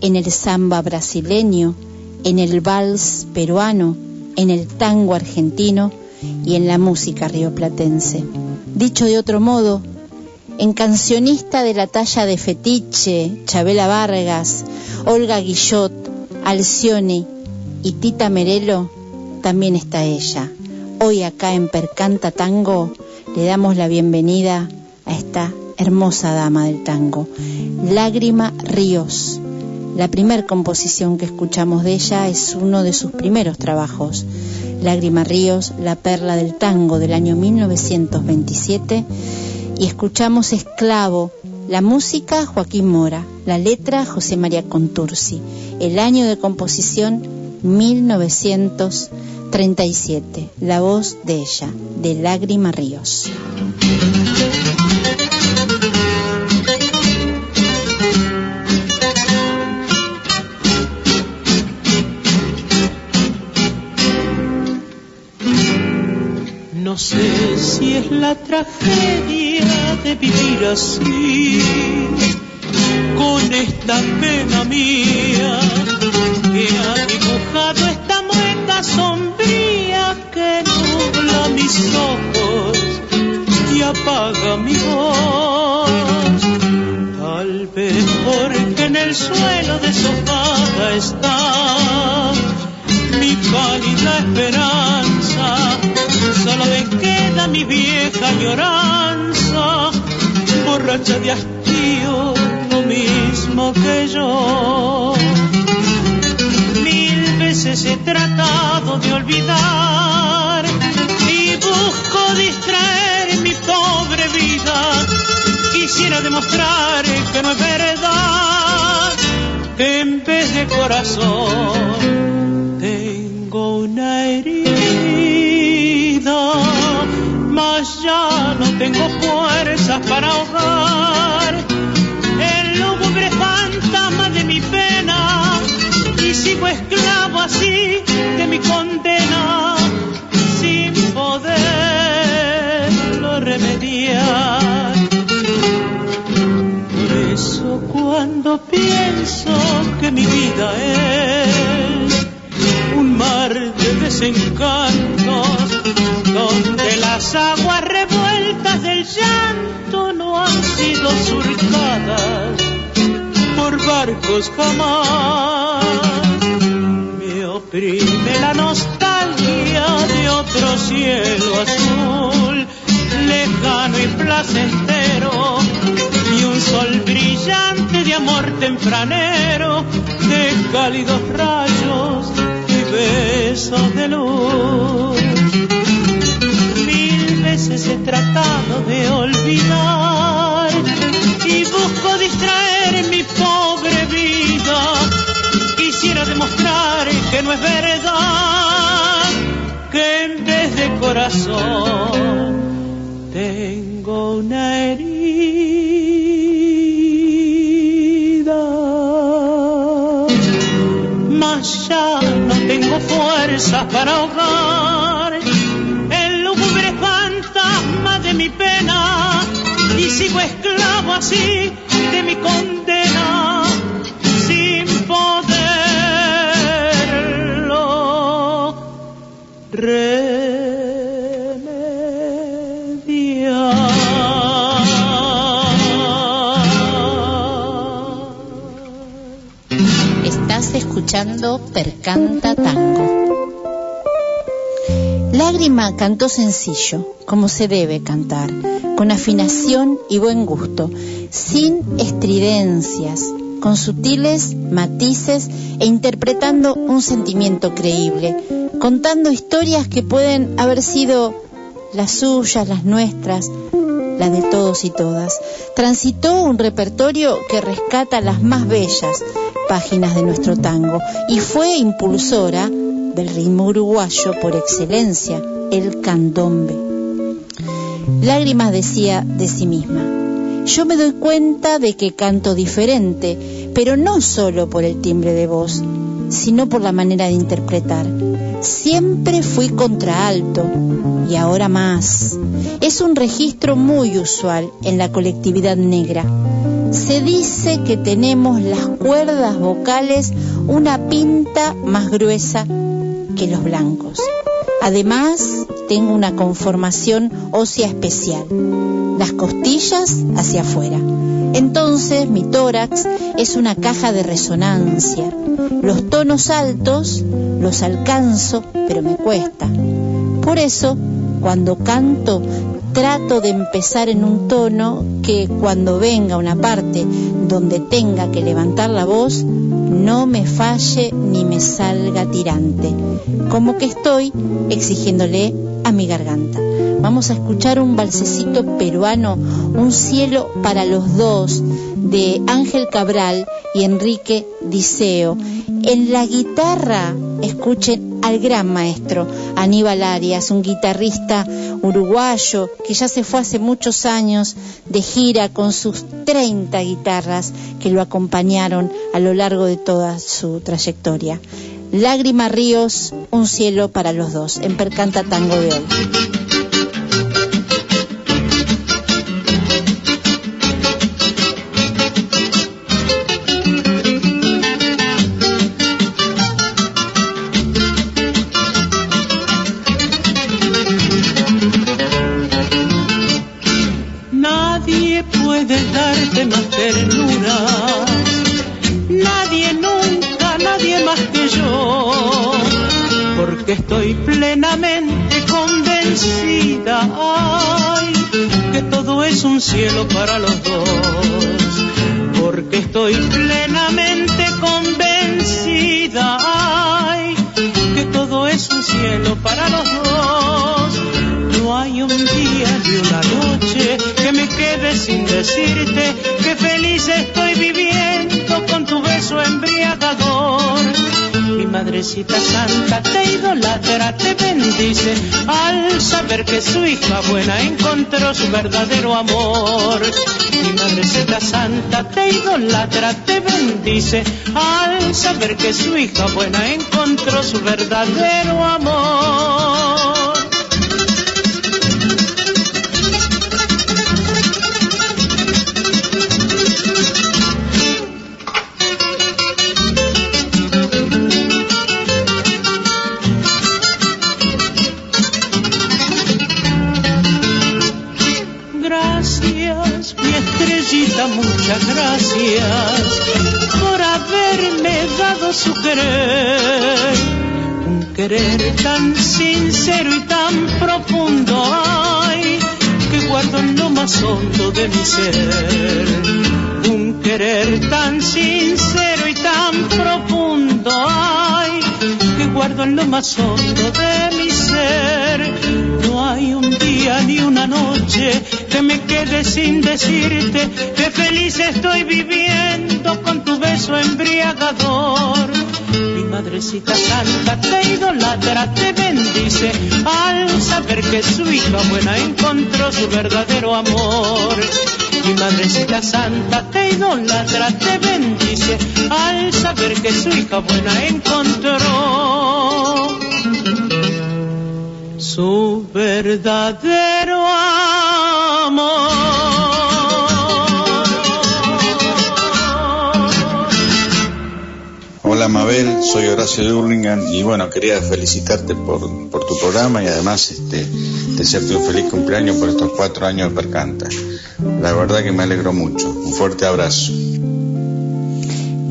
en el samba brasileño, en el vals peruano, en el tango argentino y en la música rioplatense. Dicho de otro modo, en cancionista de la talla de Fetiche, Chabela Vargas, Olga Guillot, Alcione y Tita Merelo, también está ella. Hoy acá en Percanta Tango le damos la bienvenida a esta hermosa dama del tango, Lágrima Ríos. La primer composición que escuchamos de ella es uno de sus primeros trabajos, Lágrima Ríos, La Perla del Tango del año 1927, y escuchamos Esclavo, la música Joaquín Mora, la letra José María Contursi, el año de composición 1937, la voz de ella, de Lágrima Ríos. Si es la tragedia de vivir así, con esta pena mía que ha dibujado esta mueca sombría que nubla mis ojos y apaga mi voz. Tal vez porque en el suelo de sofá está mi cálida esperanza solo me mi vieja lloranza, borracha de hastío, lo mismo que yo. Mil veces he tratado de olvidar y busco distraer mi pobre vida. Quisiera demostrar que no es verdad, que en vez de corazón ya no tengo fuerzas para ahogar el lúgubre fantasma de mi pena y sigo esclavo así de mi condena sin poderlo remediar. Por eso cuando pienso que mi vida es un mar de desencantos donde las aguas revueltas del llanto no han sido surcadas por barcos jamás. Me oprime la nostalgia de otro cielo azul, lejano y placentero, y un sol brillante de amor tempranero, de cálidos rayos y besos de luz tengo una herida. Mas ya no tengo fuerzas para ahogar el lúgubre fantasma de mi pena y sigo esclavo así de mi condena sin poderlo Estás Percanta Tango. Lágrima cantó sencillo, como se debe cantar, con afinación y buen gusto, sin estridencias, con sutiles matices e interpretando un sentimiento creíble, contando historias que pueden haber sido las suyas, las nuestras, las de todos y todas. Transitó un repertorio que rescata las más bellas páginas de nuestro tango y fue impulsora del ritmo uruguayo por excelencia, el candombe. Lágrimas decía de sí misma, yo me doy cuenta de que canto diferente, pero no solo por el timbre de voz, sino por la manera de interpretar. Siempre fui contraalto y ahora más. Es un registro muy usual en la colectividad negra. Se dice que tenemos las cuerdas vocales una pinta más gruesa que los blancos. Además, tengo una conformación ósea especial, las costillas hacia afuera. Entonces mi tórax es una caja de resonancia. Los tonos altos los alcanzo, pero me cuesta. Por eso, cuando canto, trato de empezar en un tono que cuando venga una parte donde tenga que levantar la voz, no me falle ni me salga tirante, como que estoy exigiéndole a mi garganta. Vamos a escuchar un balsecito peruano, Un cielo para los dos, de Ángel Cabral y Enrique Diceo. En la guitarra, escuchen al gran maestro Aníbal Arias, un guitarrista uruguayo que ya se fue hace muchos años de gira con sus 30 guitarras que lo acompañaron a lo largo de toda su trayectoria. Lágrima Ríos, un cielo para los dos, en Percanta Tango de hoy. Es un cielo para los dos, porque estoy plenamente convencida ay, que todo es un cielo para los dos. No hay un día ni una noche que me quede sin decirte que feliz estoy viviendo con tu beso embriagador madrecita santa te idolatra, te bendice al saber que su hija buena encontró su verdadero amor. Mi madrecita santa te idolatra, te bendice al saber que su hija buena encontró su verdadero amor. Su querer. Un querer tan sincero y tan profundo, ay, que guardo en lo más hondo de mi ser. Un querer tan sincero y tan profundo, ay, que guardo en lo más hondo de mi ser. No hay un día ni una noche que me quede sin decirte que feliz estoy viviendo con tu beso embriagador. Mi madrecita santa te idolatra, te bendice al saber que su hija buena encontró su verdadero amor. Mi madrecita santa te idolatra, te bendice al saber que su hija buena encontró su verdadero amor. Hola Mabel, soy Horacio de Hurlingham y bueno, quería felicitarte por, por tu programa y además este, desearte un feliz cumpleaños por estos cuatro años de Percanta. La verdad que me alegro mucho. Un fuerte abrazo.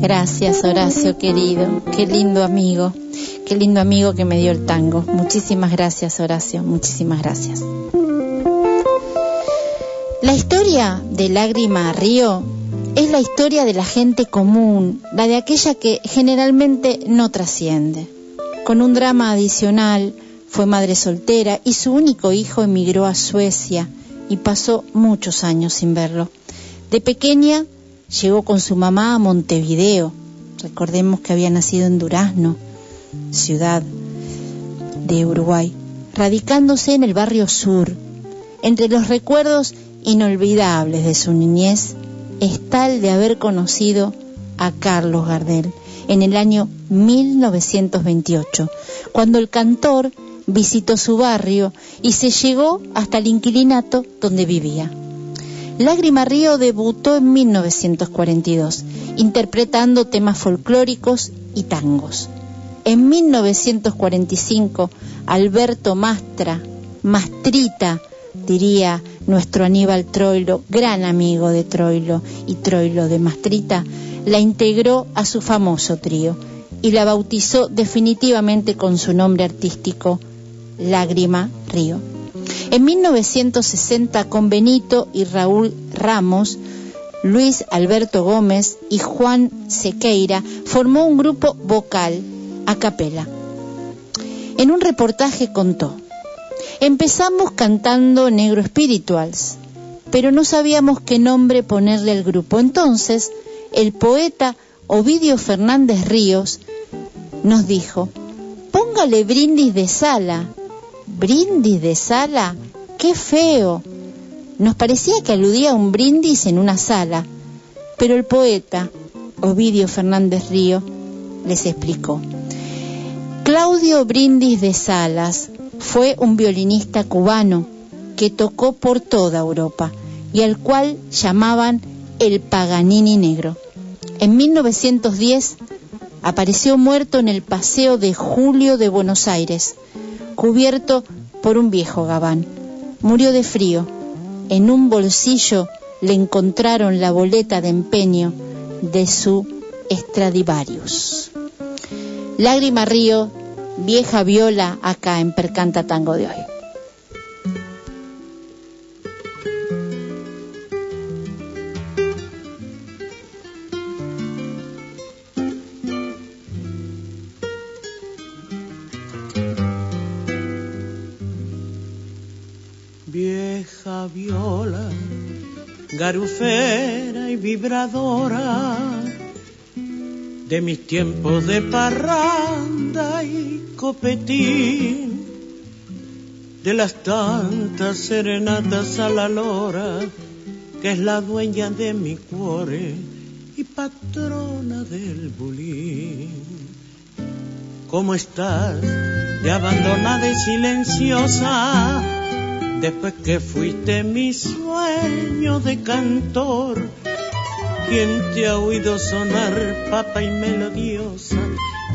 Gracias Horacio querido, qué lindo amigo. Qué lindo amigo que me dio el tango. Muchísimas gracias, Horacio, muchísimas gracias. La historia de Lágrima Río es la historia de la gente común, la de aquella que generalmente no trasciende. Con un drama adicional, fue madre soltera y su único hijo emigró a Suecia y pasó muchos años sin verlo. De pequeña llegó con su mamá a Montevideo. Recordemos que había nacido en Durazno, ciudad de Uruguay, radicándose en el barrio sur. Entre los recuerdos inolvidables de su niñez está el de haber conocido a Carlos Gardel en el año 1928, cuando el cantor visitó su barrio y se llegó hasta el inquilinato donde vivía. Lágrima Río debutó en 1942, interpretando temas folclóricos y tangos. En 1945, Alberto Mastra, Mastrita, diría nuestro Aníbal Troilo, gran amigo de Troilo y Troilo de Mastrita, la integró a su famoso trío y la bautizó definitivamente con su nombre artístico, Lágrima Río. En 1960, con Benito y Raúl Ramos, Luis Alberto Gómez y Juan Sequeira formó un grupo vocal a capela. En un reportaje contó, empezamos cantando Negro Spirituals, pero no sabíamos qué nombre ponerle al grupo. Entonces, el poeta Ovidio Fernández Ríos nos dijo, póngale brindis de sala brindis de sala, qué feo. Nos parecía que aludía a un brindis en una sala, pero el poeta, Ovidio Fernández Río, les explicó. Claudio Brindis de Salas fue un violinista cubano que tocó por toda Europa y al cual llamaban el Paganini Negro. En 1910 apareció muerto en el Paseo de Julio de Buenos Aires cubierto por un viejo gabán. Murió de frío. En un bolsillo le encontraron la boleta de empeño de su Stradivarius. Lágrima Río, vieja viola acá en Percanta Tango de hoy. viola, garufera y vibradora de mis tiempos de parranda y copetín, de las tantas serenatas a la lora, que es la dueña de mi cuore y patrona del bulín. ¿Cómo estás? De abandonada y silenciosa Después que fuiste mi sueño de cantor, quien te ha oído sonar papa y melodiosa,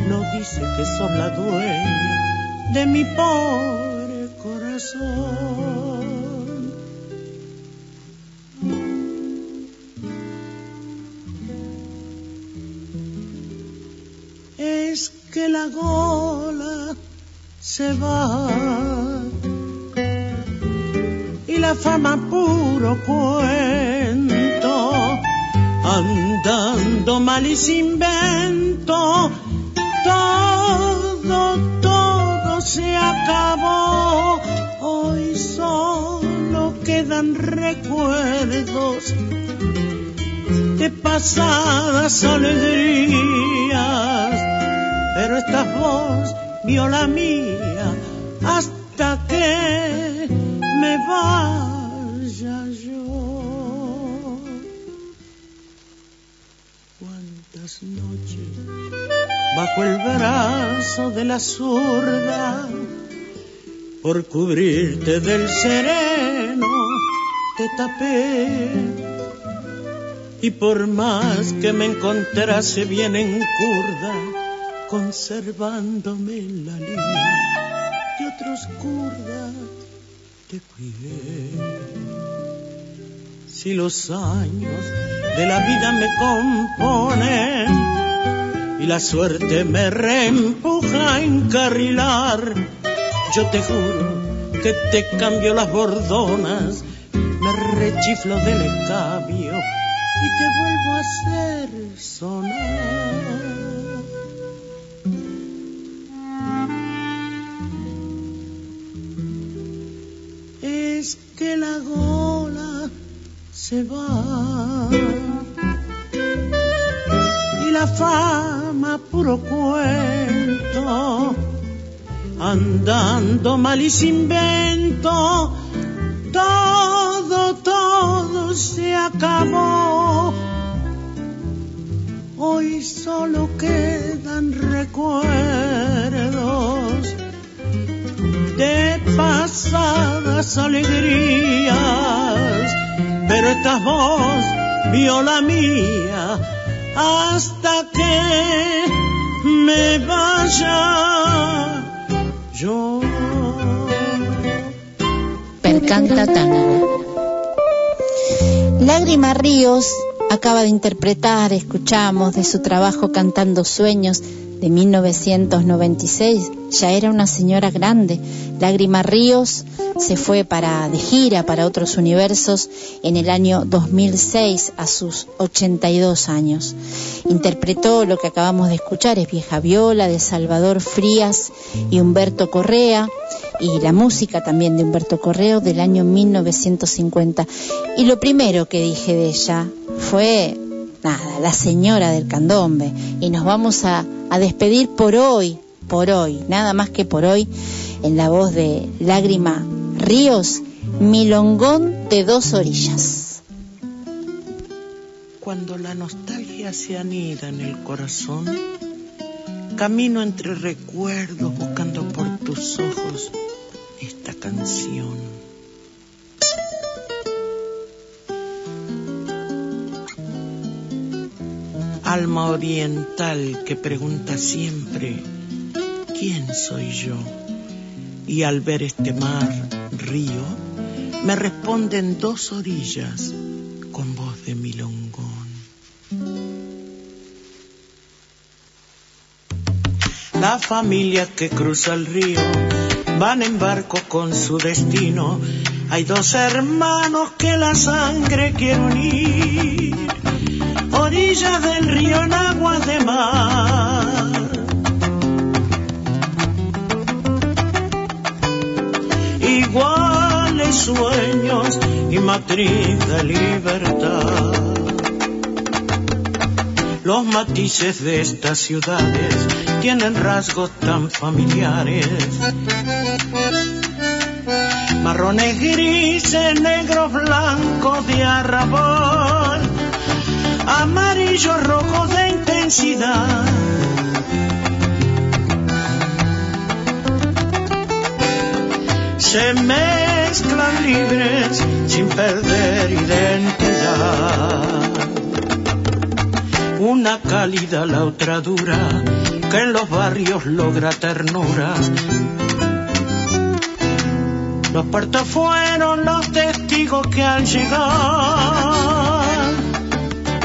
no dice que sos la dueña de mi pobre corazón. Es que la gola se va la fama puro cuento, andando mal y sin vento, todo, todo se acabó, hoy solo quedan recuerdos de pasadas alegrías, pero esta voz vio la mía hasta que me vaya bajo el brazo de la zurda, por cubrirte del sereno, te tapé. Y por más que me encontrase bien en curda, conservándome la línea de otros curdas si los años de la vida me componen y la suerte me reempuja a encarrilar. Yo te juro que te cambio las bordonas, me rechiflo del escabio y te vuelvo a hacer sonar. Es que la gola se va y la fama puro cuento, andando mal y sin vento, todo, todo se acabó. Hoy solo quedan recuerdos de pasadas alegrías, pero esta voz vio la mía hasta que me vaya yo. Percanta tango. Lágrima Ríos acaba de interpretar, escuchamos de su trabajo Cantando Sueños de 1996. Ya era una señora grande. Lágrima Ríos se fue para de gira para otros universos en el año 2006 a sus 82 años. Interpretó lo que acabamos de escuchar, es Vieja Viola de Salvador Frías y Humberto Correa y la música también de Humberto Correa del año 1950. Y lo primero que dije de ella fue nada, la señora del candombe. Y nos vamos a, a, despedir por hoy, por hoy, nada más que por hoy, en la voz de Lágrima Ríos, Milongón de dos orillas. Cuando la nostalgia se anida en el corazón, camino entre recuerdos buscando por tus ojos esta canción. Alma oriental que pregunta siempre, ¿quién soy yo? Y al ver este mar, río, me responden dos orillas con voz de milongón. La familia que cruza el río van en barco con su destino. Hay dos hermanos que la sangre quiere unir, del río en aguas de mar. Iguales sueños y matriz de libertad. Los matices de estas ciudades tienen rasgos tan familiares. Marrones grises, negros blancos de arrabal, amarillos rojos de intensidad. Se mezclan libres sin perder identidad. Una cálida, la otra dura, que en los barrios logra ternura. Los puertos fueron los testigos que al llegar,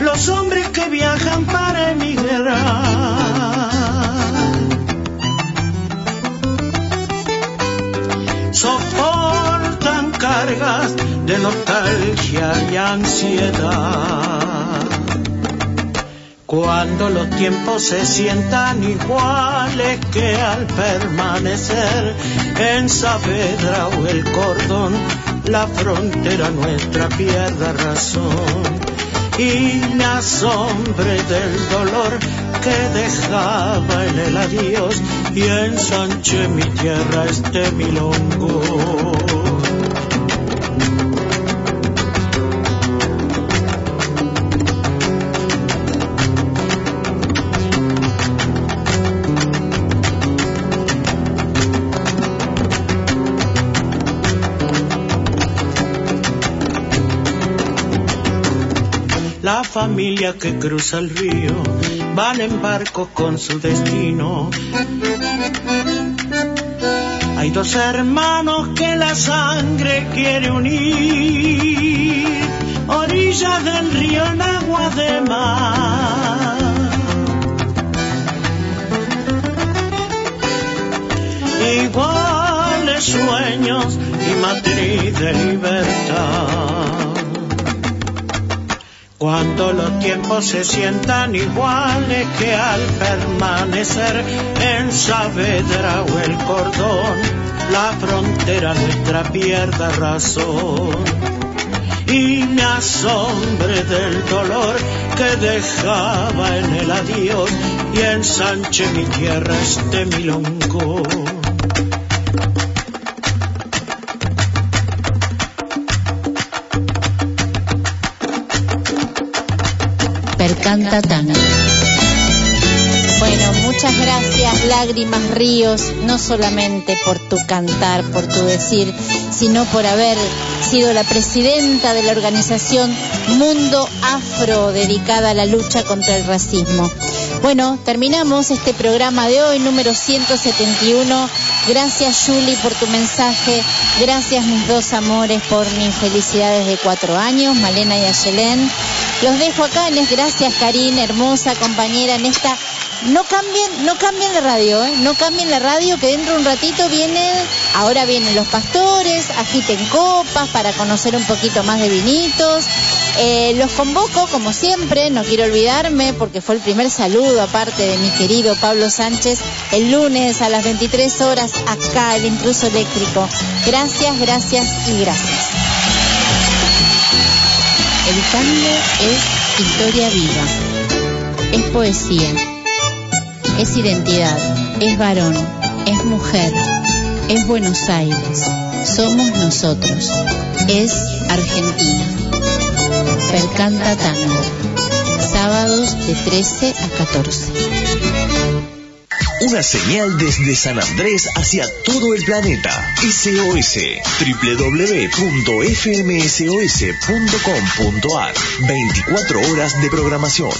los hombres que viajan para emigrar, soportan cargas de nostalgia y ansiedad. Cuando los tiempos se sientan iguales que al permanecer en Saavedra o el cordón, la frontera nuestra pierda razón y me asombre del dolor que dejaba en el adiós y ensanche mi tierra este milongo. familia que cruza el río, van en barco con su destino. Hay dos hermanos que la sangre quiere unir, orillas del río en agua de mar. Iguales sueños y matriz de libertad. Cuando los tiempos se sientan iguales que al permanecer en Saavedra o el cordón, la frontera nuestra pierda razón. Y me asombre del dolor que dejaba en el adiós y ensanche mi tierra este milongo. Percanta tango. Bueno, muchas gracias, lágrimas, ríos, no solamente por tu cantar, por tu decir, sino por haber sido la presidenta de la organización Mundo Afro dedicada a la lucha contra el racismo. Bueno, terminamos este programa de hoy, número 171. Gracias, Julie, por tu mensaje. Gracias, mis dos amores, por mis felicidades de cuatro años, Malena y Ayelén. Los dejo acá, les gracias, Karina, hermosa compañera, en esta no cambien, no cambien la radio, ¿eh? no cambien la radio, que dentro de un ratito vienen, ahora vienen los pastores, agiten copas para conocer un poquito más de vinitos. Eh, los convoco, como siempre, no quiero olvidarme, porque fue el primer saludo, aparte de mi querido Pablo Sánchez, el lunes a las 23 horas, acá, el intruso eléctrico. Gracias, gracias y gracias. El tango es historia viva, es poesía. Es identidad, es varón, es mujer, es Buenos Aires, somos nosotros, es Argentina. Percanta Tango, sábados de 13 a 14. Una señal desde San Andrés hacia todo el planeta. SOS www.fmsos.com.ar 24 horas de programación.